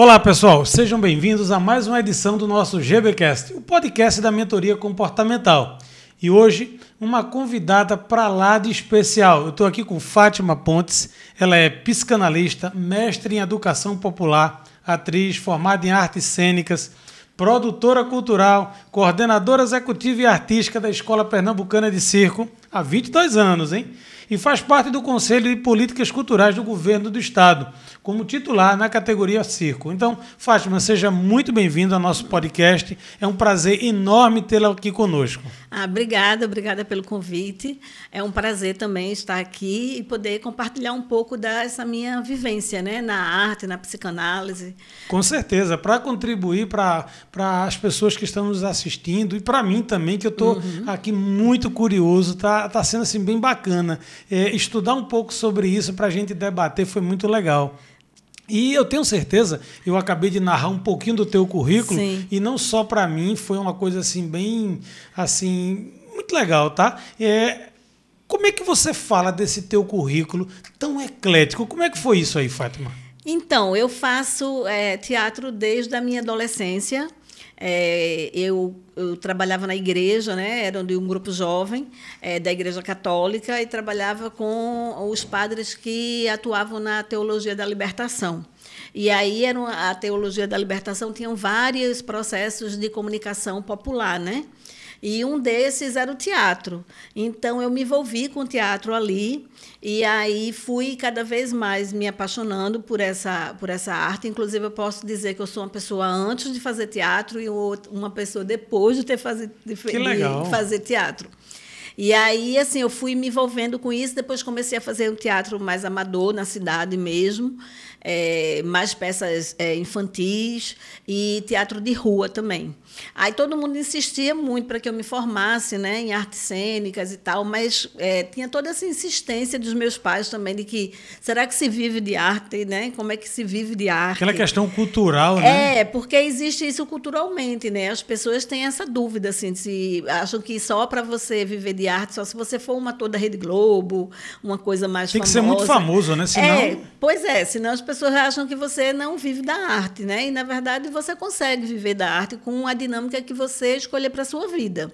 Olá, pessoal, sejam bem-vindos a mais uma edição do nosso GBcast, o podcast da mentoria comportamental. E hoje, uma convidada para lá de especial. Eu estou aqui com Fátima Pontes, ela é psicanalista, mestre em educação popular, atriz formada em artes cênicas, produtora cultural, coordenadora executiva e artística da Escola Pernambucana de Circo há 22 anos, hein? E faz parte do Conselho de Políticas Culturais do Governo do Estado como titular na categoria circo. Então, Fátima, seja muito bem-vindo ao nosso podcast. É um prazer enorme tê-la aqui conosco. Ah, obrigada, obrigada pelo convite. É um prazer também estar aqui e poder compartilhar um pouco dessa minha vivência né, na arte, na psicanálise. Com certeza, para contribuir para as pessoas que estão nos assistindo e para mim também, que eu estou uhum. aqui muito curioso, tá, tá sendo assim bem bacana. É, estudar um pouco sobre isso para a gente debater foi muito legal. E eu tenho certeza, eu acabei de narrar um pouquinho do teu currículo Sim. e não só para mim, foi uma coisa assim bem assim, muito legal, tá? É, como é que você fala desse teu currículo tão eclético? Como é que foi isso aí, Fátima? Então, eu faço é, teatro desde a minha adolescência. É, eu, eu, trabalhava na igreja, né? era de um grupo jovem é, da Igreja Católica e trabalhava com os padres que atuavam na teologia da libertação. E aí era a teologia da libertação tinham vários processos de comunicação popular, né? E um desses era o teatro. Então eu me envolvi com o teatro ali e aí fui cada vez mais me apaixonando por essa por essa arte. Inclusive eu posso dizer que eu sou uma pessoa antes de fazer teatro e uma pessoa depois de ter fazer, de, de fazer teatro. E aí, assim, eu fui me envolvendo com isso. Depois comecei a fazer um teatro mais amador na cidade mesmo, é, mais peças é, infantis e teatro de rua também. Aí todo mundo insistia muito para que eu me formasse né, em artes cênicas e tal, mas é, tinha toda essa insistência dos meus pais também de que será que se vive de arte, né? Como é que se vive de arte? Aquela questão cultural, né? É, porque existe isso culturalmente, né? As pessoas têm essa dúvida, assim, se acham que só para você viver de arte, só se você for uma toda Rede Globo, uma coisa mais Tem famosa. Tem que ser muito famoso, né? Senão... É, pois é, senão as pessoas acham que você não vive da arte, né? E, na verdade, você consegue viver da arte com a dinâmica que você escolher para sua vida.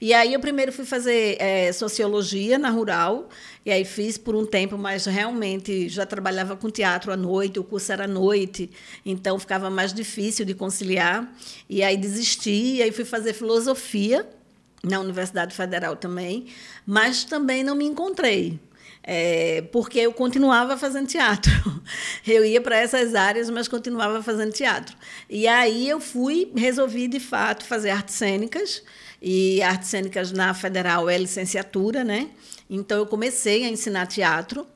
E aí eu primeiro fui fazer é, sociologia na rural, e aí fiz por um tempo, mas realmente já trabalhava com teatro à noite, o curso era à noite, então ficava mais difícil de conciliar. E aí desisti, e aí fui fazer filosofia na Universidade Federal também, mas também não me encontrei. É, porque eu continuava fazendo teatro. Eu ia para essas áreas, mas continuava fazendo teatro. E aí eu fui, resolvi de fato fazer artes cênicas, e artes cênicas na Federal é licenciatura, né? Então eu comecei a ensinar teatro.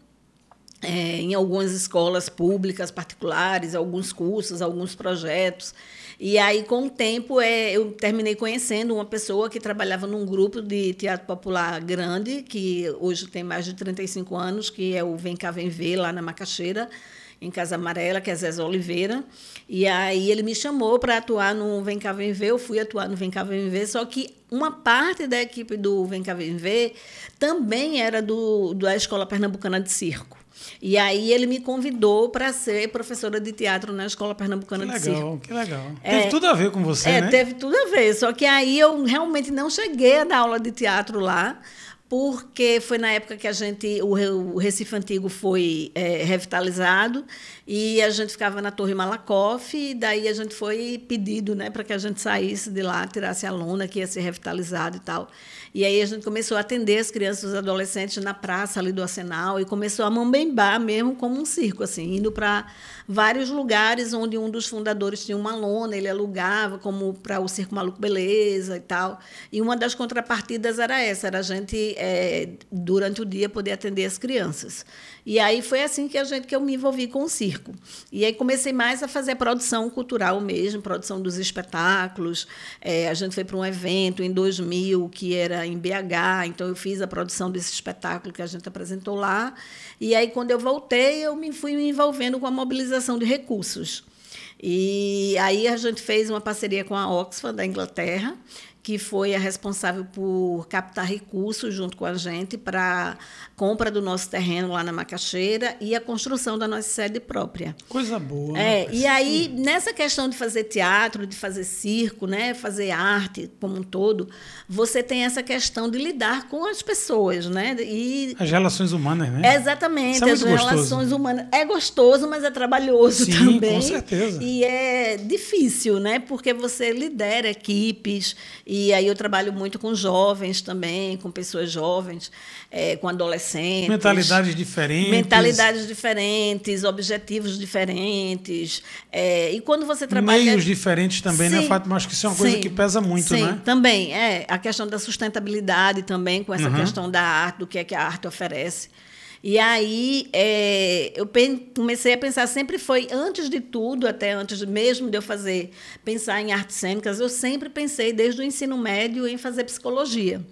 É, em algumas escolas públicas, particulares, alguns cursos, alguns projetos. E aí, com o tempo, é, eu terminei conhecendo uma pessoa que trabalhava num grupo de teatro popular grande, que hoje tem mais de 35 anos, que é o Vem Cá Vem Ver, lá na Macaxeira, em Casa Amarela, que é Zé Oliveira. E aí ele me chamou para atuar no Vem Cá Vem Ver, eu fui atuar no Vem Cá Vem Ver, só que uma parte da equipe do Vem Cá Vem Ver também era do, da Escola Pernambucana de Circo. E aí ele me convidou para ser professora de teatro na Escola Pernambucana que legal, de Circo. Que legal, que legal. É, teve tudo a ver com você, é, né? Teve tudo a ver. Só que aí eu realmente não cheguei a dar aula de teatro lá, porque foi na época que a gente o, Recife Antigo foi é, revitalizado e a gente ficava na Torre Malakoff e daí a gente foi pedido né, para que a gente saísse de lá, tirasse a lona que ia ser revitalizado e tal. E aí a gente começou a atender as crianças e os adolescentes na praça ali do Arsenal e começou a mambembar mesmo como um circo, assim, indo para vários lugares onde um dos fundadores tinha uma lona, ele alugava, como para o Circo Maluco Beleza e tal. E uma das contrapartidas era essa, era a gente, é, durante o dia, poder atender as crianças. E aí foi assim que a gente que eu me envolvi com o circo. E aí comecei mais a fazer produção cultural mesmo, produção dos espetáculos. É, a gente foi para um evento em 2000 que era em BH, então eu fiz a produção desse espetáculo que a gente apresentou lá. E aí quando eu voltei, eu me fui me envolvendo com a mobilização de recursos. E aí a gente fez uma parceria com a Oxfam da Inglaterra, que foi a responsável por captar recursos junto com a gente para compra do nosso terreno lá na Macaxeira e a construção da nossa sede própria. Coisa boa. É, né? e aí, nessa questão de fazer teatro, de fazer circo, né, fazer arte como um todo, você tem essa questão de lidar com as pessoas, né? E As relações humanas, né? Exatamente, é as gostoso. relações humanas. É gostoso, mas é trabalhoso Sim, também. com certeza. E é difícil, né? Porque você lidera equipes, e aí eu trabalho muito com jovens também, com pessoas jovens, é, com adolescentes. Mentalidades diferentes. Mentalidades diferentes, objetivos diferentes. é, e quando você trabalha. Meios diferentes também, né, Sim, Fátima? Acho que isso é uma coisa sim, que pesa muito, sim, né? Também, é. A questão da sustentabilidade também, com essa Uhum. questão da arte, do que é que a arte oferece. E aí é, eu comecei a pensar, sempre foi, antes de tudo, até antes mesmo de eu fazer, pensar em artes cênicas, eu sempre pensei, desde o ensino médio, em fazer psicologia.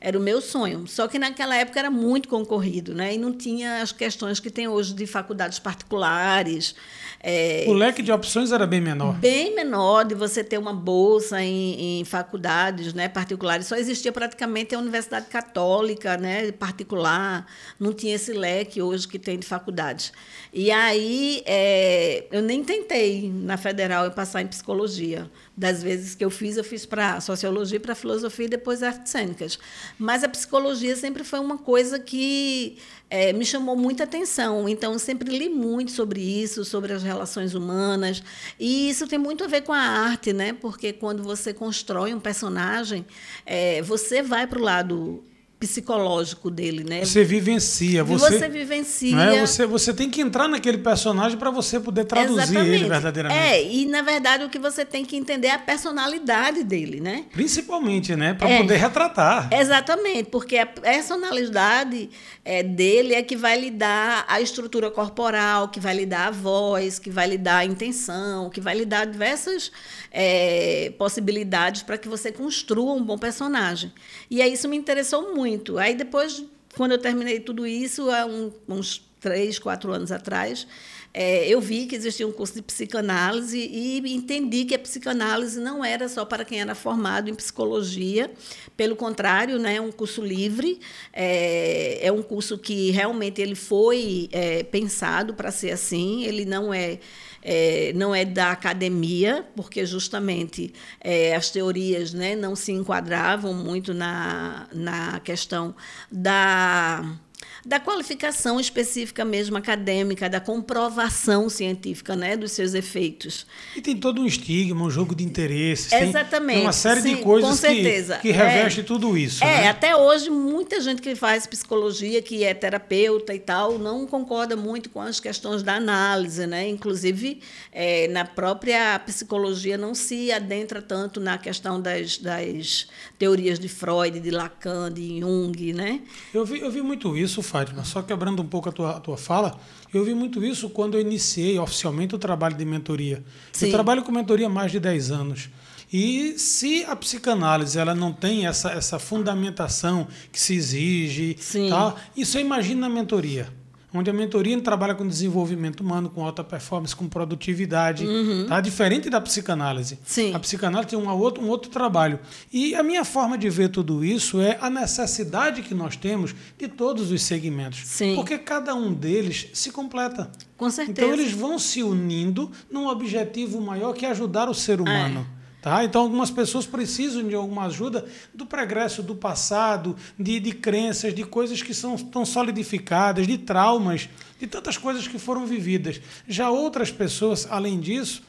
Era o meu sonho. Só que naquela época era muito concorrido, né? E não tinha as questões que tem hoje de faculdades particulares. É, O leque de opções era bem menor. bem menor de você ter uma bolsa em, em faculdades né, particulares. Só existia praticamente a Universidade Católica né, particular, não tinha esse leque hoje que tem de faculdades. E aí é, eu nem tentei na federal eu passar em psicologia. Das vezes que eu fiz, eu fiz para sociologia, para filosofia e depois artes cênicas. Mas a psicologia sempre foi uma coisa que é, me chamou muita atenção. Então, eu sempre li muito sobre isso, sobre as relações humanas. E isso tem muito a ver com a arte, né? Porque quando você constrói um personagem, é, você vai para o lado psicológico dele, né? Você vivencia, Você, você, vivencia. não é? você, você tem que entrar naquele personagem para você poder traduzir Exatamente. ele verdadeiramente. É, e na verdade o que você tem que entender é a personalidade dele, né? Principalmente, né? Para É. poder retratar. Exatamente, porque a personalidade é, dele é que vai lhe dar a estrutura corporal, que vai lhe dar a voz, que vai lhe dar a intenção, que vai lhe dar diversas é, possibilidades para que você construa um bom personagem. E aí isso me interessou muito. Aí depois, quando eu terminei tudo isso, há um- uns três, quatro anos atrás, é, eu vi que existia um curso de psicanálise e entendi que a psicanálise não era só para quem era formado em psicologia, pelo contrário, né, é um curso livre, é, é um curso que realmente ele foi é, pensado para ser assim, ele não é é, não é da academia, porque justamente é, as teorias né, não se enquadravam muito na, na questão da da qualificação específica mesmo acadêmica, da comprovação científica né, dos seus efeitos. E tem todo um estigma, um jogo de interesses. Exatamente, Tem uma série sim, de coisas com que, certeza. que reveste tudo isso. É, né? até hoje, muita gente que faz psicologia, que é terapeuta e tal, não concorda muito com as questões da análise, né? Inclusive, é, na própria psicologia não se adentra tanto na questão das, das teorias de Freud, de Lacan, de Jung, né? Eu vi, eu vi muito isso, Fátima, só quebrando um pouco a tua, a tua fala, eu vi muito isso quando eu iniciei oficialmente o trabalho de mentoria. Sim. Eu trabalho com mentoria há mais de 10 anos. E se a psicanálise ela não tem essa, essa fundamentação que se exige, Sim. tá? isso eu imagino na mentoria. Onde a mentoria trabalha com desenvolvimento humano, com alta performance, com produtividade. Tá? Diferente da psicanálise. Uhum. Sim. A psicanálise tem um outro, um outro trabalho. E a minha forma de ver tudo isso é a necessidade que nós temos de todos os segmentos. Sim. Porque cada um deles se completa. Com certeza. Então eles vão se unindo num objetivo maior que é ajudar o ser humano. Tá? Então, algumas pessoas precisam de alguma ajuda do progresso do passado, de, de crenças, de coisas que são tão solidificadas, de traumas, de tantas coisas que foram vividas. Já outras pessoas, além disso,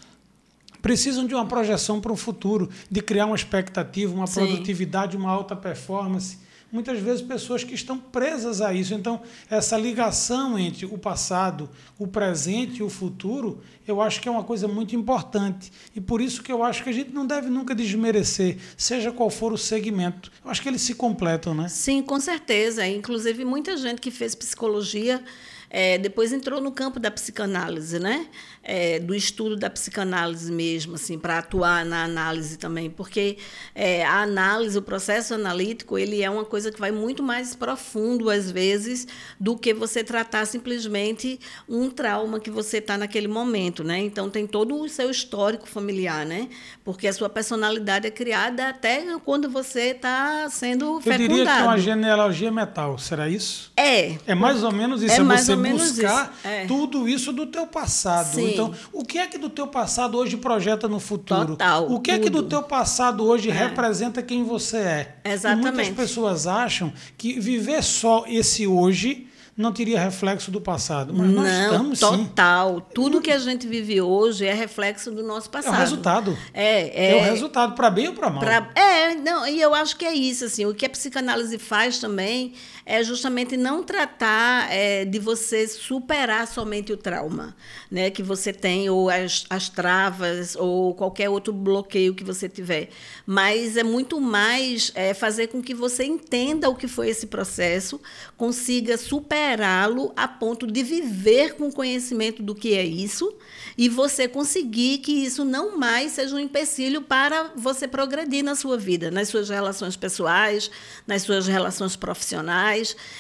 precisam de uma projeção para o futuro, de criar uma expectativa, uma Sim. produtividade, uma alta performance. Muitas vezes pessoas que estão presas a isso. Então, essa ligação entre o passado, o presente e o futuro, eu acho que é uma coisa muito importante. E por isso que eu acho que a gente não deve nunca desmerecer, seja qual for o segmento. Eu acho que eles se completam, né? Sim, com certeza. Inclusive, muita gente que fez psicologia é, depois entrou no campo da psicanálise, né? É, do estudo da psicanálise mesmo, assim, para atuar na análise também, porque é, a análise, o processo analítico, ele é uma coisa que vai muito mais profundo às vezes do que você tratar simplesmente um trauma que você está naquele momento, né? Então tem todo o seu histórico familiar, né? Porque a sua personalidade é criada até quando você está sendo Eu fecundado. diria que é uma genealogia metal, será isso? É. É mais ou menos isso, É é, mais você ou menos buscar isso, é. tudo isso do teu passado. Sim. Então, o que é que do teu passado hoje projeta no futuro? Total, o que é que do tudo. teu passado hoje representa quem você é? E Exatamente. muitas pessoas acham que viver só esse hoje não teria reflexo do passado. Mas nós Não, estamos sim. total. Tudo que a gente vive hoje é reflexo do nosso É passado. o resultado. É, É, é, o resultado, para bem ou para mal. Pra- é, não, e eu acho que é isso, assim, o que a psicanálise faz também é justamente não tratar é, de você superar somente o trauma, né, que você tem, ou as, as travas, ou qualquer outro bloqueio que você tiver, mas é muito mais é, fazer com que você entenda o que foi esse processo, consiga superá-lo a ponto de viver com conhecimento do que é isso, e você conseguir que isso não mais seja um empecilho para você progredir na sua vida, nas suas relações pessoais, nas suas relações profissionais.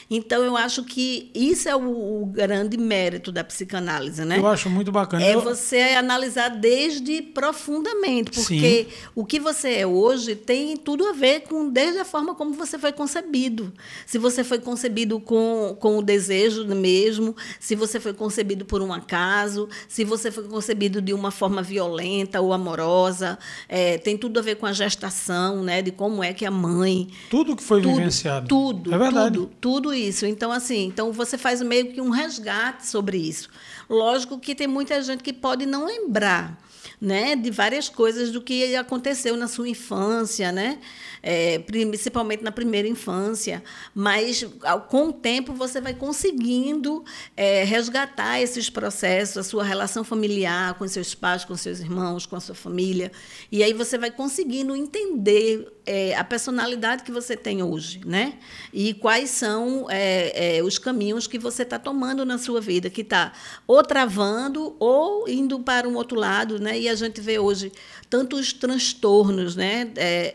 Então, eu acho que isso é o, o grande mérito da psicanálise, né? Eu acho muito bacana. É Eu- você analisar desde profundamente, porque o que você é hoje tem tudo a ver com desde a forma como você foi concebido. Se você foi concebido com, com o desejo mesmo, se você foi concebido por um acaso, se você foi concebido de uma forma violenta ou amorosa, é, tem tudo a ver com a gestação, né? De como é que a mãe Tudo que foi tudo, vivenciado. Tudo, É verdade. tudo, tudo isso. Então, assim, então você faz meio que um resgate sobre isso. Lógico que tem muita gente que pode não lembrar. Né, de várias coisas do que aconteceu na sua infância, né? É, principalmente na primeira infância, mas com o tempo você vai conseguindo é, resgatar esses processos, a sua relação familiar com seus pais, com seus irmãos, com a sua família, e aí você vai conseguindo entender é, a personalidade que você tem hoje, né? E quais são é, é, os caminhos que você está tomando na sua vida, que está ou travando ou indo para um outro lado, né? E a gente vê hoje tantos transtornos, né? É,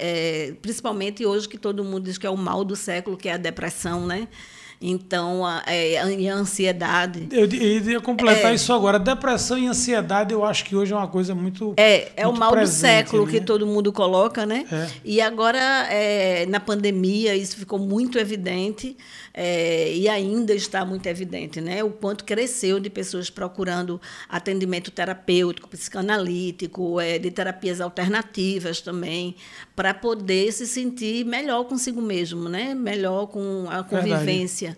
é, principalmente hoje que todo mundo diz que é o mal do século, que é a depressão, né? Então, a, é, a ansiedade. Eu i- ia completar É. isso agora. Depressão e ansiedade, eu acho que hoje é uma coisa muito. É, é o muito mal presente, do século né? que todo mundo coloca, né? É. E agora, é, na pandemia, isso ficou muito evidente é, e ainda está muito evidente, né? O quanto cresceu de pessoas procurando atendimento terapêutico, psicanalítico, é, de terapias alternativas também, para poder se sentir melhor consigo mesmo, né? Melhor com a convivência.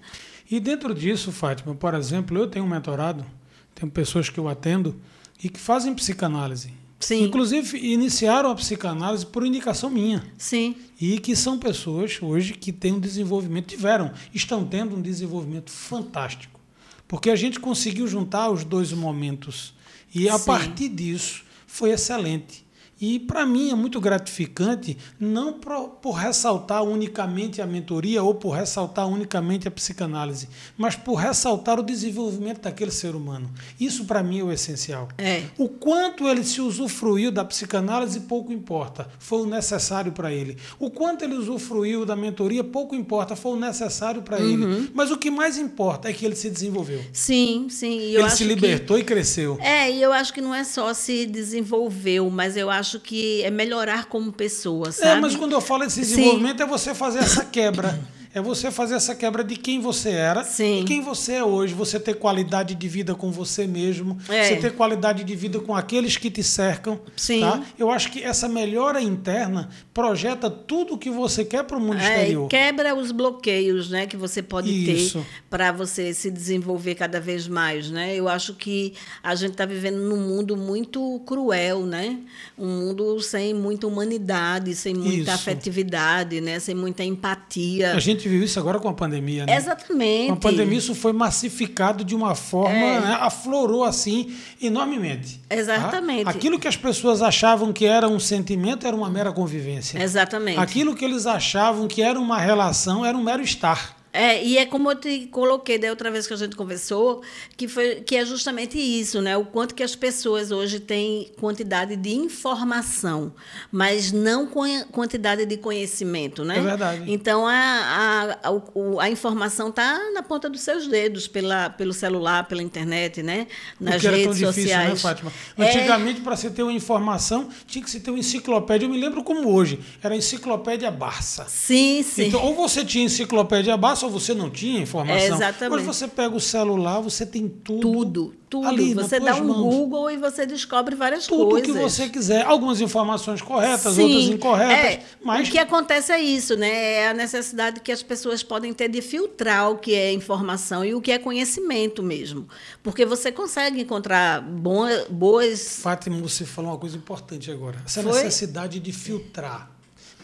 E dentro disso, Fátima, por exemplo, eu tenho um mentorado, tenho pessoas que eu atendo e que fazem psicanálise. Sim. Inclusive, iniciaram a psicanálise por indicação minha. Sim, E que são pessoas hoje que têm um desenvolvimento, tiveram, estão tendo um desenvolvimento fantástico. Porque a gente conseguiu juntar os dois momentos. E a Sim. partir disso foi excelente. E para mim é muito gratificante, não pro- por ressaltar unicamente a mentoria ou por ressaltar unicamente a psicanálise, mas por ressaltar o desenvolvimento daquele ser humano. Isso para mim é o essencial. É. O quanto ele se usufruiu da psicanálise, pouco importa. Foi o necessário para ele. O quanto ele usufruiu da mentoria, pouco importa. Foi o necessário para Uhum. ele. Mas o que mais importa é que ele se desenvolveu. sim, sim. Eu ele se que- libertou e cresceu. É, e eu acho que não é só se desenvolveu, mas eu acho que é melhorar como pessoa, sabe? É, mas quando eu falo desse Sim. desenvolvimento, é você fazer essa quebra. É você fazer essa quebra de quem você era Sim. e quem você é hoje. Você ter qualidade de vida com você mesmo. É. Você ter qualidade de vida com aqueles que te cercam. Sim. Tá? Eu acho que essa melhora interna projeta tudo o que você quer para o mundo É, exterior. quebra os bloqueios né, que você pode Isso. ter para você se desenvolver cada vez mais. Né? Eu acho que a gente está vivendo num mundo muito cruel, né? um mundo sem muita humanidade, sem muita Isso. afetividade, né? sem muita empatia. A gente viu isso agora com a pandemia, né? Exatamente. Com a pandemia, isso foi massificado de uma forma, É. né, aflorou assim enormemente. tá? Exatamente. Aquilo que as pessoas achavam que era um sentimento era uma mera convivência. Exatamente. Aquilo que eles achavam que era uma relação era um mero estar. É, e é como eu te coloquei da outra vez que a gente conversou, que, foi, que é justamente isso, né? O quanto que as pessoas hoje têm quantidade de informação, mas não quantidade de conhecimento, né? É verdade. Então, a, a, a, a informação está na ponta dos seus dedos, pela, pelo celular, pela internet, né? Nas o que redes era tão difícil, sociais. né, Fátima? É. Antigamente, para você ter uma informação, tinha que se ter uma enciclopédia. Eu me lembro como hoje, era a enciclopédia Barça. Sim, sim. Então, ou você tinha enciclopédia Barça ou você não tinha informação. É, exatamente. Hoje você pega o celular, você tem tudo. Tudo, tudo. Ali, você dá um mãos. Google e você descobre várias Tudo coisas. que você quiser. Algumas informações corretas, Sim, outras incorretas. é, mas O que acontece é isso, né? É a necessidade que as pessoas podem ter de filtrar o que é informação e o que é conhecimento mesmo. Porque você consegue encontrar boa- boas. Fátima, você falou uma coisa importante agora. Essa Foi? necessidade de filtrar.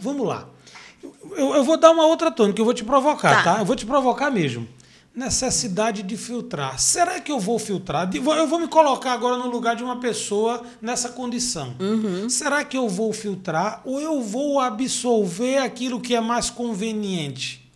Vamos lá. Eu, eu vou dar uma outra tônica, eu vou te provocar, Tá. tá? Eu vou te provocar mesmo. Necessidade de filtrar. Será que eu vou filtrar? Eu vou me colocar agora no lugar de uma pessoa nessa condição. Uhum. Será que eu vou filtrar ou eu vou absorver aquilo que é mais conveniente?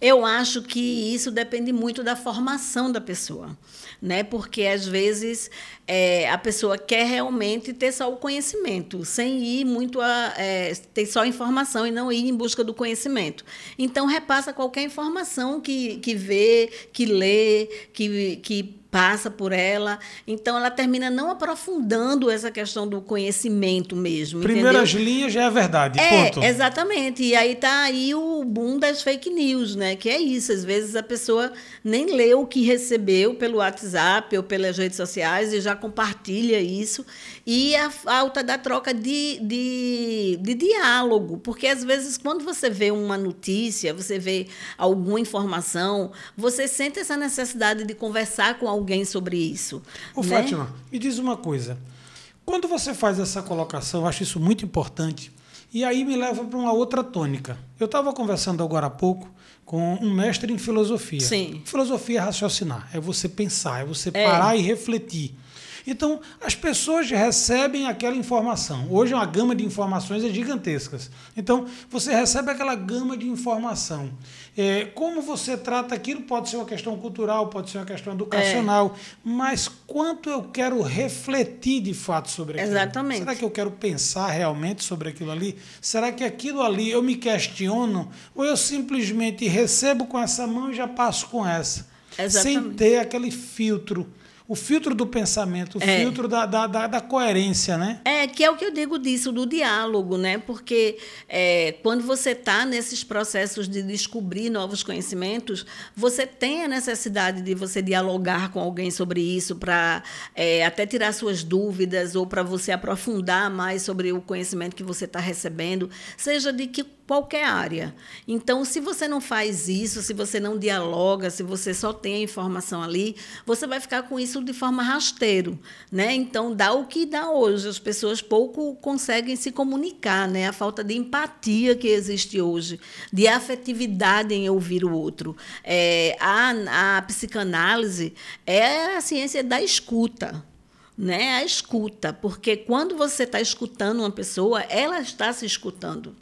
Eu acho que isso depende muito da formação da pessoa, né? Porque às vezes é, a pessoa quer realmente ter só o conhecimento, sem ir muito a é, ter só informação e não ir em busca do conhecimento. Então repassa qualquer informação que, que vê, que lê, que, que passa por ela. Então ela termina não aprofundando essa questão do conhecimento mesmo. Primeiras entendeu? linhas já é verdade. É, ponto. exatamente. E aí tá aí o boom das fake news, né? Que é isso. Às vezes a pessoa nem lê o que recebeu pelo WhatsApp ou pelas redes sociais e já compartilha isso. E a falta da troca de, de, de diálogo. Porque às vezes, quando você vê uma notícia, você vê alguma informação, você sente essa necessidade de conversar com alguém sobre isso. Ô, né? Fátima, me diz uma coisa. Quando você faz essa colocação, eu acho isso muito importante. E aí me leva para uma outra tônica. Eu estava conversando agora há pouco com um mestre em filosofia. Sim. Filosofia é raciocinar, é você pensar, é você É. parar e refletir. Então, as pessoas recebem aquela informação. Hoje, uma gama de informações é gigantescas. Então, você recebe aquela gama de informação. É, como você trata aquilo pode ser uma questão cultural, pode ser uma questão educacional, mas quanto eu quero refletir de fato sobre aquilo? Exatamente. Será que eu quero pensar realmente sobre aquilo ali? Será que aquilo ali eu me questiono ou eu simplesmente recebo com essa mão e já passo com essa? Sem Exatamente. ter aquele filtro. O filtro do pensamento, o É. filtro da, da, da, da coerência, né? É, que é o que eu digo disso, do diálogo, né? Porque é, quando você está nesses processos de descobrir novos conhecimentos, você tem a necessidade de você dialogar com alguém sobre isso, para até tirar suas dúvidas ou para você aprofundar mais sobre o conhecimento que você está recebendo, seja de que qualquer área. Então, se você não faz isso, se você não dialoga, se você só tem a informação ali, você vai ficar com isso de forma rasteiro, né? Então, dá o que dá hoje. As pessoas pouco conseguem se comunicar, né? A falta de empatia que existe hoje, de afetividade em ouvir o outro. É, a, a psicanálise é a ciência da escuta né, a escuta, porque quando você está escutando uma pessoa, ela está se escutando.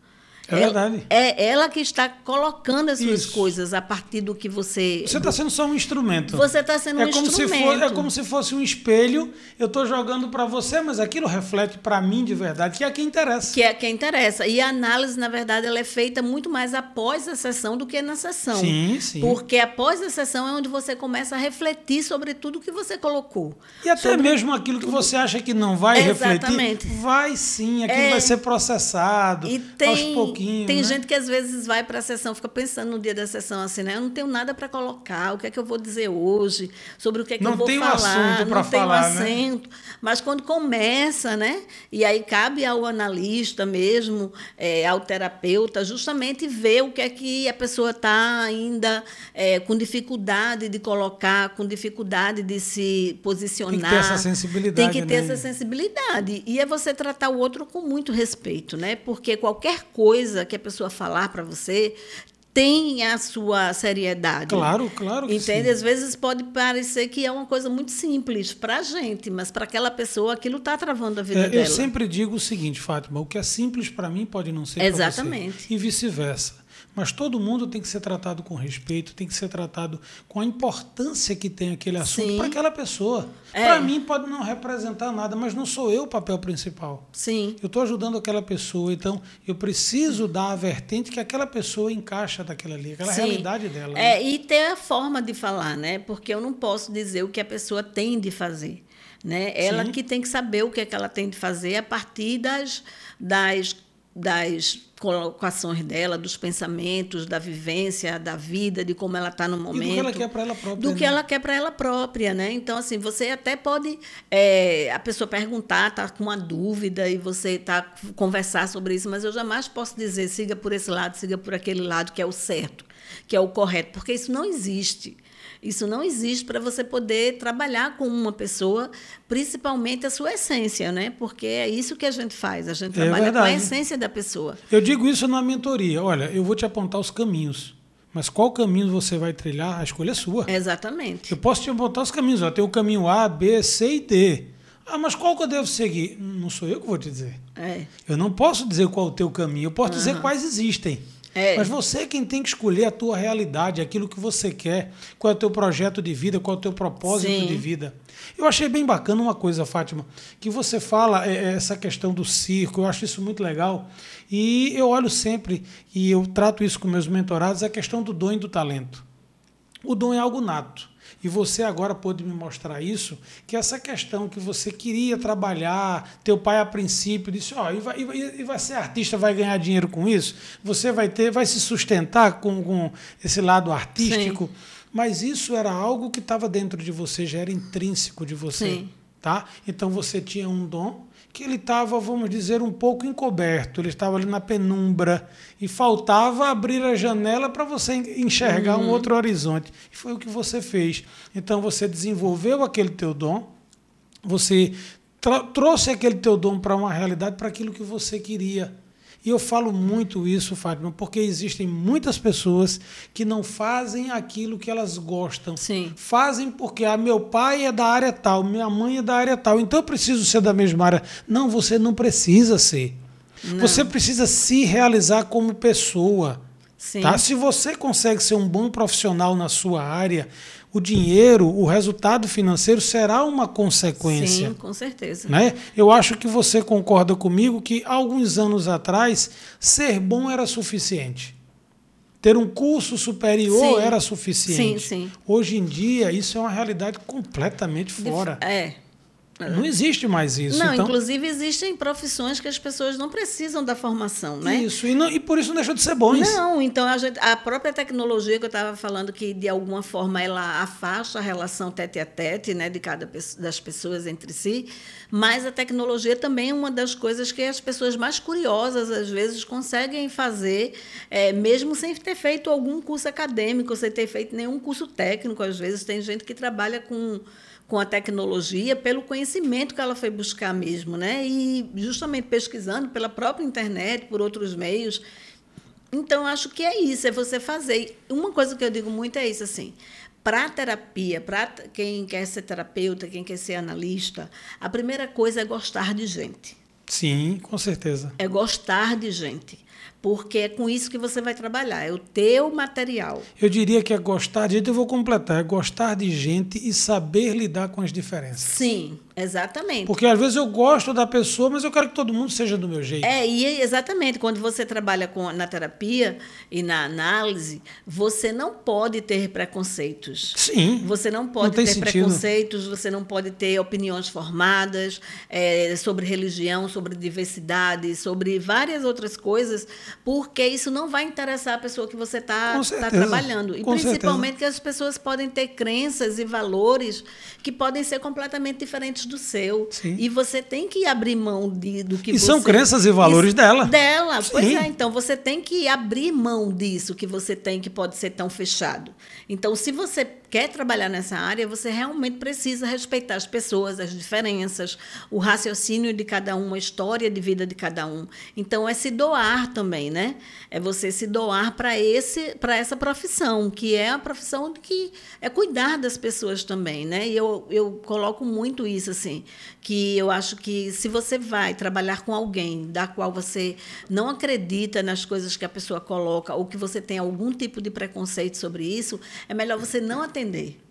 É Ela- verdade. É ela que está colocando as suas Isso. coisas a partir do que você. Você está sendo só um instrumento. Você está sendo é um como Se instrumento. for, é como se fosse um espelho, eu estou jogando para você, mas aquilo reflete para mim de verdade, que é quem interessa. Que é quem interessa. E a análise, na verdade, ela é feita muito mais após a sessão do que na sessão. Sim, sim. Porque após a sessão é onde você começa a refletir sobre tudo que você colocou. E até Sobre- mesmo aquilo que você acha que não vai Exatamente. refletir, vai sim, aquilo É. vai ser processado E aos tem, pouquinhos. tem né? gente que às vezes vai para a sessão, fica pensando no dia da sessão assim, né? Eu não tenho nada para colocar, o que é que eu vou dizer hoje, sobre o que é que Não eu vou tem um falar. pra não tem um né? assento. Mas quando começa, né? E aí cabe ao analista mesmo, é, ao terapeuta, justamente ver o que é que a pessoa está ainda é, com dificuldade de colocar, com dificuldade de se posicionar. Tem que ter essa sensibilidade, Tem que ter né? essa sensibilidade. E é você tratar o outro com muito respeito, né? Porque qualquer coisa que a pessoa falar para você tem a sua seriedade. Claro, claro que Entende? sim. Às vezes pode parecer que é uma coisa muito simples para a gente, mas para aquela pessoa aquilo está travando a vida É, dela. eu sempre digo o seguinte, Fátima, o que é simples para mim pode não ser para você. Exatamente. E vice-versa. Mas todo mundo tem que ser tratado com respeito, tem que ser tratado com a importância que tem aquele assunto para aquela pessoa. É. Para mim pode não representar nada, mas não sou eu o papel principal. Sim. Eu estou ajudando aquela pessoa, então eu preciso dar a vertente que aquela pessoa encaixa daquela ali, aquela Sim. realidade dela. É, né? e ter a forma de falar, né? Porque eu não posso dizer o que a pessoa tem de fazer. Né? Ela Sim. que tem que saber o que, é que ela tem de fazer a partir das, das das colocações dela, dos pensamentos, da vivência, da vida, de como ela está no momento. E do que ela quer para ela própria. Do né? que ela quer para ela própria, né? Então, assim, você até pode é, a pessoa perguntar, tá com uma dúvida e você tá conversar sobre isso, mas eu jamais posso dizer siga por esse lado, siga por aquele lado que é o certo, que é o correto, porque isso não existe. Isso não existe para você poder trabalhar com uma pessoa, principalmente a sua essência, né? Porque é isso que a gente faz, a gente é trabalha com a essência da pessoa. Eu digo isso na mentoria. Olha, eu vou te apontar os caminhos. Mas qual caminho você vai trilhar, a escolha é sua. Exatamente. Eu posso te apontar os caminhos. Ó, tem o caminho A, B, C e D. Ah, mas qual que eu devo seguir? Não sou eu que vou te dizer. É. Eu não posso dizer qual é o teu caminho. Eu posso uhum. dizer quais existem. É. Mas você é quem tem que escolher a tua realidade, aquilo que você quer, qual é o teu projeto de vida, qual é o teu propósito Sim. de vida. Eu achei bem bacana uma coisa, Fátima, que você fala é, é, essa questão do circo, eu acho isso muito legal. E eu olho sempre, e eu trato isso com meus mentorados, a questão do dom e do talento. O dom é algo nato. E você agora pôde me mostrar isso, que essa questão que você queria trabalhar, teu pai a princípio disse, ó, oh, e, vai, e vai ser artista, vai ganhar dinheiro com isso, você vai ter, vai se sustentar com, com esse lado artístico. Sim. Mas isso era algo que estava dentro de você, já era intrínseco de você. Sim. Tá? Então você tinha um dom que ele estava, vamos dizer, um pouco encoberto, ele estava ali na penumbra e faltava abrir a janela para você enxergar uhum. um outro horizonte. E foi o que você fez. Então você desenvolveu aquele teu dom, você trouxe aquele teu dom para uma realidade, para aquilo que você queria. E eu falo muito isso, Fátima, porque existem muitas pessoas que não fazem aquilo que elas gostam. Sim. Fazem porque ah, meu pai é da área tal, minha mãe é da área tal, então eu preciso ser da mesma área. Não, você não precisa ser. Não. Você precisa se realizar como pessoa. Sim. Tá? Se você consegue ser um bom profissional na sua área, o dinheiro, o resultado financeiro será uma consequência. Sim, com certeza. Né? Eu acho que você concorda comigo que alguns anos atrás ser bom era suficiente. Ter um curso superior sim. era suficiente. Sim, sim. Hoje em dia, isso é uma realidade completamente fora. É. Não existe mais isso. Não, então... inclusive existem profissões que as pessoas não precisam da formação, né? Isso, e, não, e por isso não deixou de ser bons. Não, então a, gente, a própria tecnologia que eu estava falando, que de alguma forma ela afasta a relação tete a tete né, de cada das pessoas entre si, mas a tecnologia também é uma das coisas que as pessoas mais curiosas, às vezes, conseguem fazer, é, mesmo sem ter feito algum curso acadêmico, sem ter feito nenhum curso técnico. Às vezes tem gente que trabalha com com a tecnologia pelo conhecimento que ela foi buscar mesmo, né? E justamente pesquisando pela própria internet, por outros meios. Então, acho que é isso, é você fazer. Uma coisa que eu digo muito é isso, assim, para terapia, para quem quer ser terapeuta, quem quer ser analista, a primeira coisa é gostar de gente. Sim, com certeza. É gostar de gente porque é com isso que você vai trabalhar, é o teu material. Eu diria que é gostar de gente, eu vou completar, é gostar de gente e saber lidar com as diferenças. Sim, exatamente. Porque às vezes eu gosto da pessoa, mas eu quero que todo mundo seja do meu jeito. É, e exatamente, quando você trabalha com, na terapia e na análise, você não pode ter preconceitos. Sim. Você não pode não ter sentido. preconceitos, você não pode ter opiniões formadas é, sobre religião, sobre diversidade, sobre várias outras coisas porque isso não vai interessar a pessoa que você está tá trabalhando. E Com principalmente certeza. que as pessoas podem ter crenças e valores que podem ser completamente diferentes do seu. Sim. E você tem que abrir mão de, do que e você... são crenças e valores isso, dela. Dela, Sim. pois é. Então você tem que abrir mão disso que você tem que pode ser tão fechado. Então, se você quer trabalhar nessa área, você realmente precisa respeitar as pessoas, as diferenças, o raciocínio de cada um, a história de vida de cada um. Então é se doar também, né? É você se doar para esse para essa profissão, que é a profissão que é cuidar das pessoas também, né? E eu, eu coloco muito isso assim, que eu acho que se você vai trabalhar com alguém da qual você não acredita nas coisas que a pessoa coloca ou que você tem algum tipo de preconceito sobre isso, é melhor você não atender.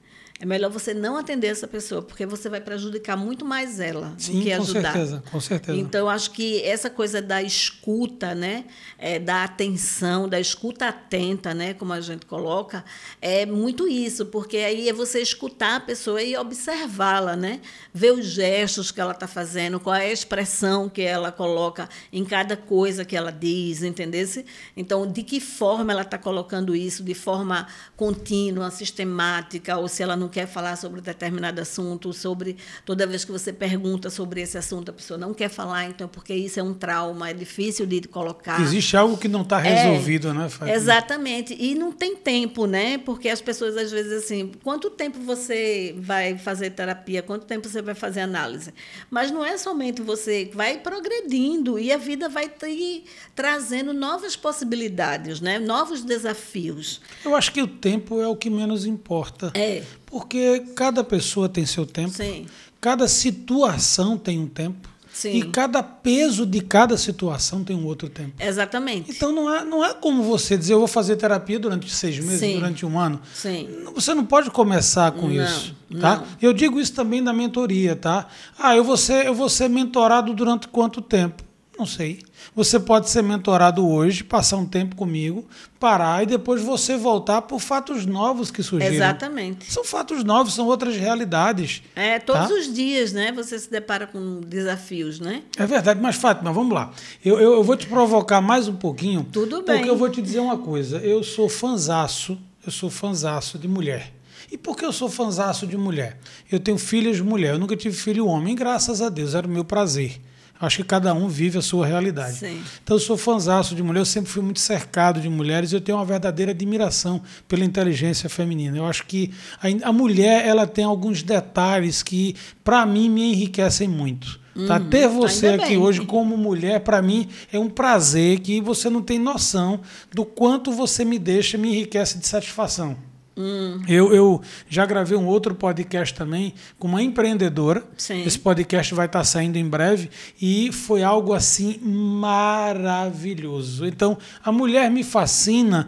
É melhor você não atender essa pessoa, porque você vai prejudicar muito mais ela Sim, do que ajudar. Com certeza, com certeza. Então, acho que essa coisa da escuta, né? É, da atenção, da escuta atenta, né? Como a gente coloca, é muito isso, porque aí é você escutar a pessoa e observá-la, né? Ver os gestos que ela está fazendo, qual é a expressão que ela coloca em cada coisa que ela diz, entendesse? Então, de que forma ela está colocando isso, de forma contínua, sistemática, ou se ela não quer falar sobre determinado assunto, sobre toda vez que você pergunta sobre esse assunto, a pessoa não quer falar, então, porque isso é um trauma, é difícil de colocar. Existe algo que não está resolvido, é, né, Fátima? Exatamente. E não tem tempo, né? Porque as pessoas, às vezes, assim, quanto tempo você vai fazer terapia, quanto tempo você vai fazer análise? Mas não é somente você, vai progredindo e a vida vai te trazendo novas possibilidades, né? novos desafios. Eu acho que o tempo é o que menos importa. É. Porque cada pessoa tem seu tempo, Sim. cada situação tem um tempo. Sim. E cada peso de cada situação tem um outro tempo. Exatamente. Então não é, não é como você dizer, eu vou fazer terapia durante seis meses, Sim. durante um ano. Sim. Você não pode começar com Não, isso, tá? não. Eu digo isso também da mentoria, tá? Ah, eu vou ser, eu vou ser mentorado durante quanto tempo? Não sei. Você pode ser mentorado hoje, passar um tempo comigo, parar e depois você voltar por fatos novos que surgiram. Exatamente. São fatos novos, são outras realidades. É, todos Tá. os dias, né? Você se depara com desafios, né? É verdade, mas Fátima, vamos lá. Eu, eu, eu vou te provocar mais um pouquinho. Tudo bem. Porque eu vou te dizer uma coisa. Eu sou fanzaço, eu sou fanzaço de mulher. E por que eu sou fanzaço de mulher? Eu tenho filhas de mulher, eu nunca tive filho homem, graças a Deus, era o meu prazer. Acho que cada um vive a sua realidade. Sim. Então eu sou fanzaço de mulher, eu sempre fui muito cercado de mulheres, eu tenho uma verdadeira admiração pela inteligência feminina. Eu acho que a, mulher ela tem alguns detalhes que, para mim, me enriquecem muito. Tá? Ter você Uhum. aqui hoje como mulher, para mim, é um prazer que você não tem noção do quanto você me deixa, me enriquece de satisfação. Hum. Eu, eu já gravei um outro podcast também com uma empreendedora. Sim. Esse podcast vai estar saindo em breve e foi algo assim maravilhoso. Então, a mulher me fascina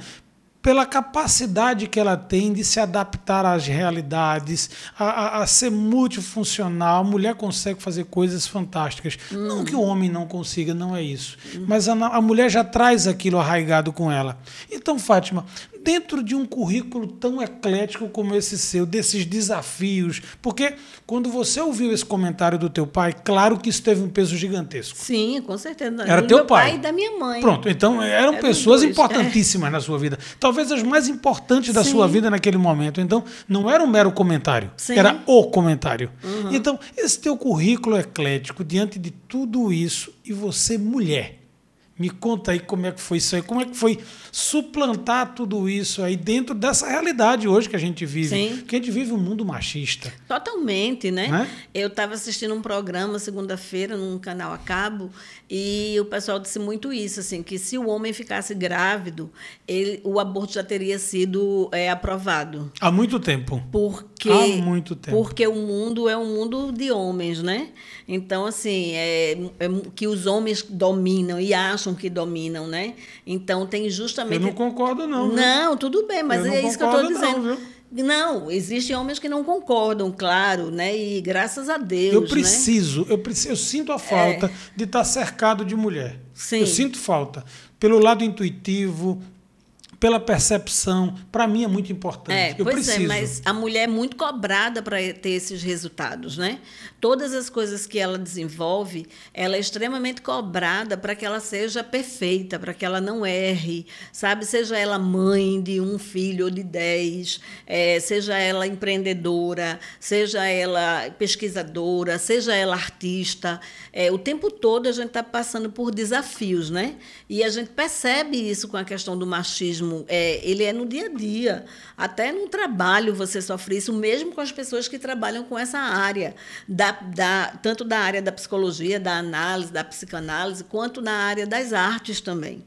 pela capacidade que ela tem de se adaptar às realidades, a, a- a ser multifuncional. A mulher consegue fazer coisas fantásticas. Não que o homem não consiga, não é isso. Mas a, a mulher já traz aquilo arraigado com ela. Então, Fátima, dentro de um currículo tão eclético como esse seu, desses desafios, porque quando você ouviu esse comentário do teu pai, claro que isso teve um peso gigantesco. Sim, com certeza. Era do teu pai. pai e da minha mãe. Pronto, então eram Eram pessoas dois, importantíssimas na sua vida. Talvez as mais importantes da Sim. sua vida naquele momento. Então, não era um mero comentário, Sim. era o comentário. Então, esse teu currículo eclético, diante de tudo isso, e você, mulher. Me conta aí como é que foi isso aí, como é que foi suplantar tudo isso aí dentro dessa realidade hoje que a gente vive. Sim. Porque a gente vive um mundo machista. Totalmente, né? Né? Eu estava assistindo um programa segunda-feira num canal a cabo e o pessoal disse muito isso, assim, que se o homem ficasse grávido, ele, o aborto já teria sido é, aprovado. Há muito tempo. Porque, Há muito tempo. Porque o mundo é um mundo de homens, né? Então, assim, é, é que os homens dominam e acham que dominam, né? Então, tem Eu justamente. não concordo, não. viu? Não, tudo bem, mas Eu é isso que eu estou concordo, não, dizendo. Não, existem homens que não concordam, claro, né? E graças a Deus. Eu né? preciso, eu preciso, eu sinto a falta de estar cercado de mulher. Sim. Eu sinto falta pelo lado intuitivo, pela percepção. Para mim é muito importante. É, eu pois preciso. é, mas a mulher é muito cobrada para ter esses resultados, né? Todas as coisas que ela desenvolve, ela é extremamente cobrada para que ela seja perfeita, para que ela não erre, sabe? Seja ela mãe de um filho ou de dez, é, seja ela empreendedora, seja ela pesquisadora, seja ela artista. É, o tempo todo a gente está passando por desafios, né? E a gente percebe isso com a questão do machismo machismo, é, ele é no dia a dia. Até no trabalho você sofre isso, mesmo com as pessoas que trabalham com essa área, da, da, tanto da área da psicologia, da análise, da psicanálise, quanto na área das artes também.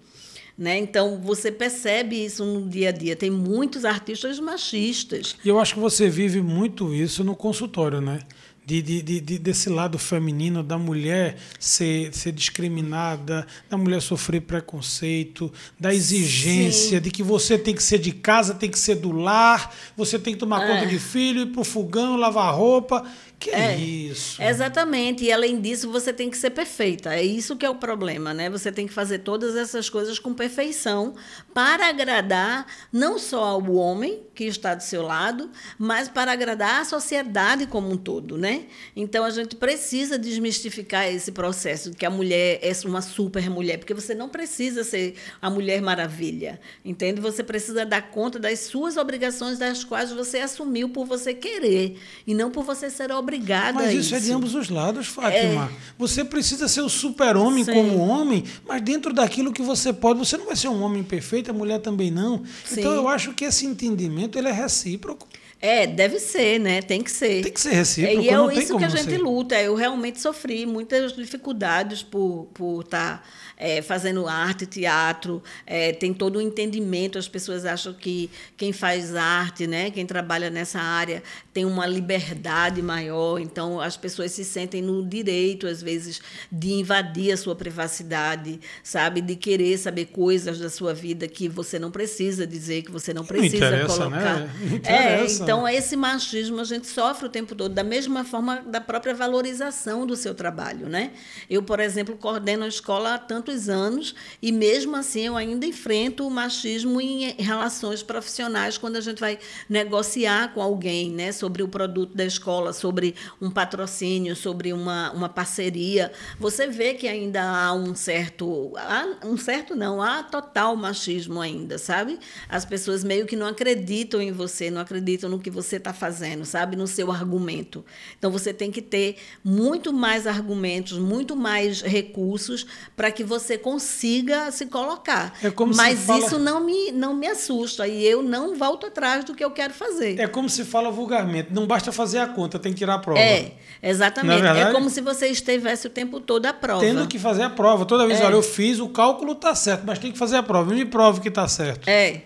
Né? Então, você percebe isso no dia a dia. Tem muitos artistas machistas. E eu acho que você vive muito isso no consultório, né? De, de, de, desse lado feminino, da mulher ser, ser discriminada, da mulher sofrer preconceito, da exigência Sim. de que você tem que ser de casa, tem que ser do lar, você tem que tomar é. conta de filho, ir para o fogão, lavar roupa. Que é, isso? Exatamente. E além disso, você tem que ser perfeita. É isso que é o problema, né? Você tem que fazer todas essas coisas com perfeição para agradar não só ao homem que está do seu lado, mas para agradar a sociedade como um todo, né? Então a gente precisa desmistificar esse processo de que a mulher é uma super mulher, porque você não precisa ser a mulher maravilha, entende? Você precisa dar conta das suas obrigações das quais você assumiu por você querer e não por você ser obrigada obrigada mas isso, isso, é de ambos os lados, Fátima. É... Você precisa ser o super-homem como homem, mas dentro daquilo que você pode. Você não vai ser um homem perfeito, a mulher também não. Sim. Então eu acho que esse entendimento ele é recíproco. É, deve ser, né? Tem que ser. Tem que ser recíproco. E é isso que a gente ser. luta. Eu realmente sofri muitas dificuldades por estar. Por tá é, fazendo arte, teatro, é, tem todo o um entendimento. As pessoas acham que quem faz arte, né, quem trabalha nessa área, tem uma liberdade maior. Então, as pessoas se sentem no direito, às vezes, de invadir a sua privacidade, sabe? De querer saber coisas da sua vida que você não precisa dizer, que você não precisa não colocar. Né? É, então, esse machismo a gente sofre o tempo todo, da mesma forma da própria valorização do seu trabalho. Né? Eu, por exemplo, coordeno a escola há tanto tantos anos e mesmo assim eu ainda enfrento o machismo em relações profissionais quando a gente vai negociar com alguém, né, sobre o produto da escola, sobre um patrocínio, sobre uma, uma parceria. Você vê que ainda há um certo, há um certo não, há total machismo ainda, sabe? As pessoas meio que não acreditam em você, não acreditam no que você está fazendo, sabe, no seu argumento. Então você tem que ter muito mais argumentos, muito mais recursos para que você consiga se colocar. É Mas fala... isso não me, não me assusta e eu não volto atrás do que eu quero fazer. É como se fala vulgarmente, não basta fazer a conta, tem que tirar a prova. É, exatamente. É, é, como se você estivesse o tempo todo a prova. Tendo que fazer a prova. Toda vez, é. olha, eu fiz, o cálculo está certo, mas tem que fazer a prova. Me prove que está certo. É.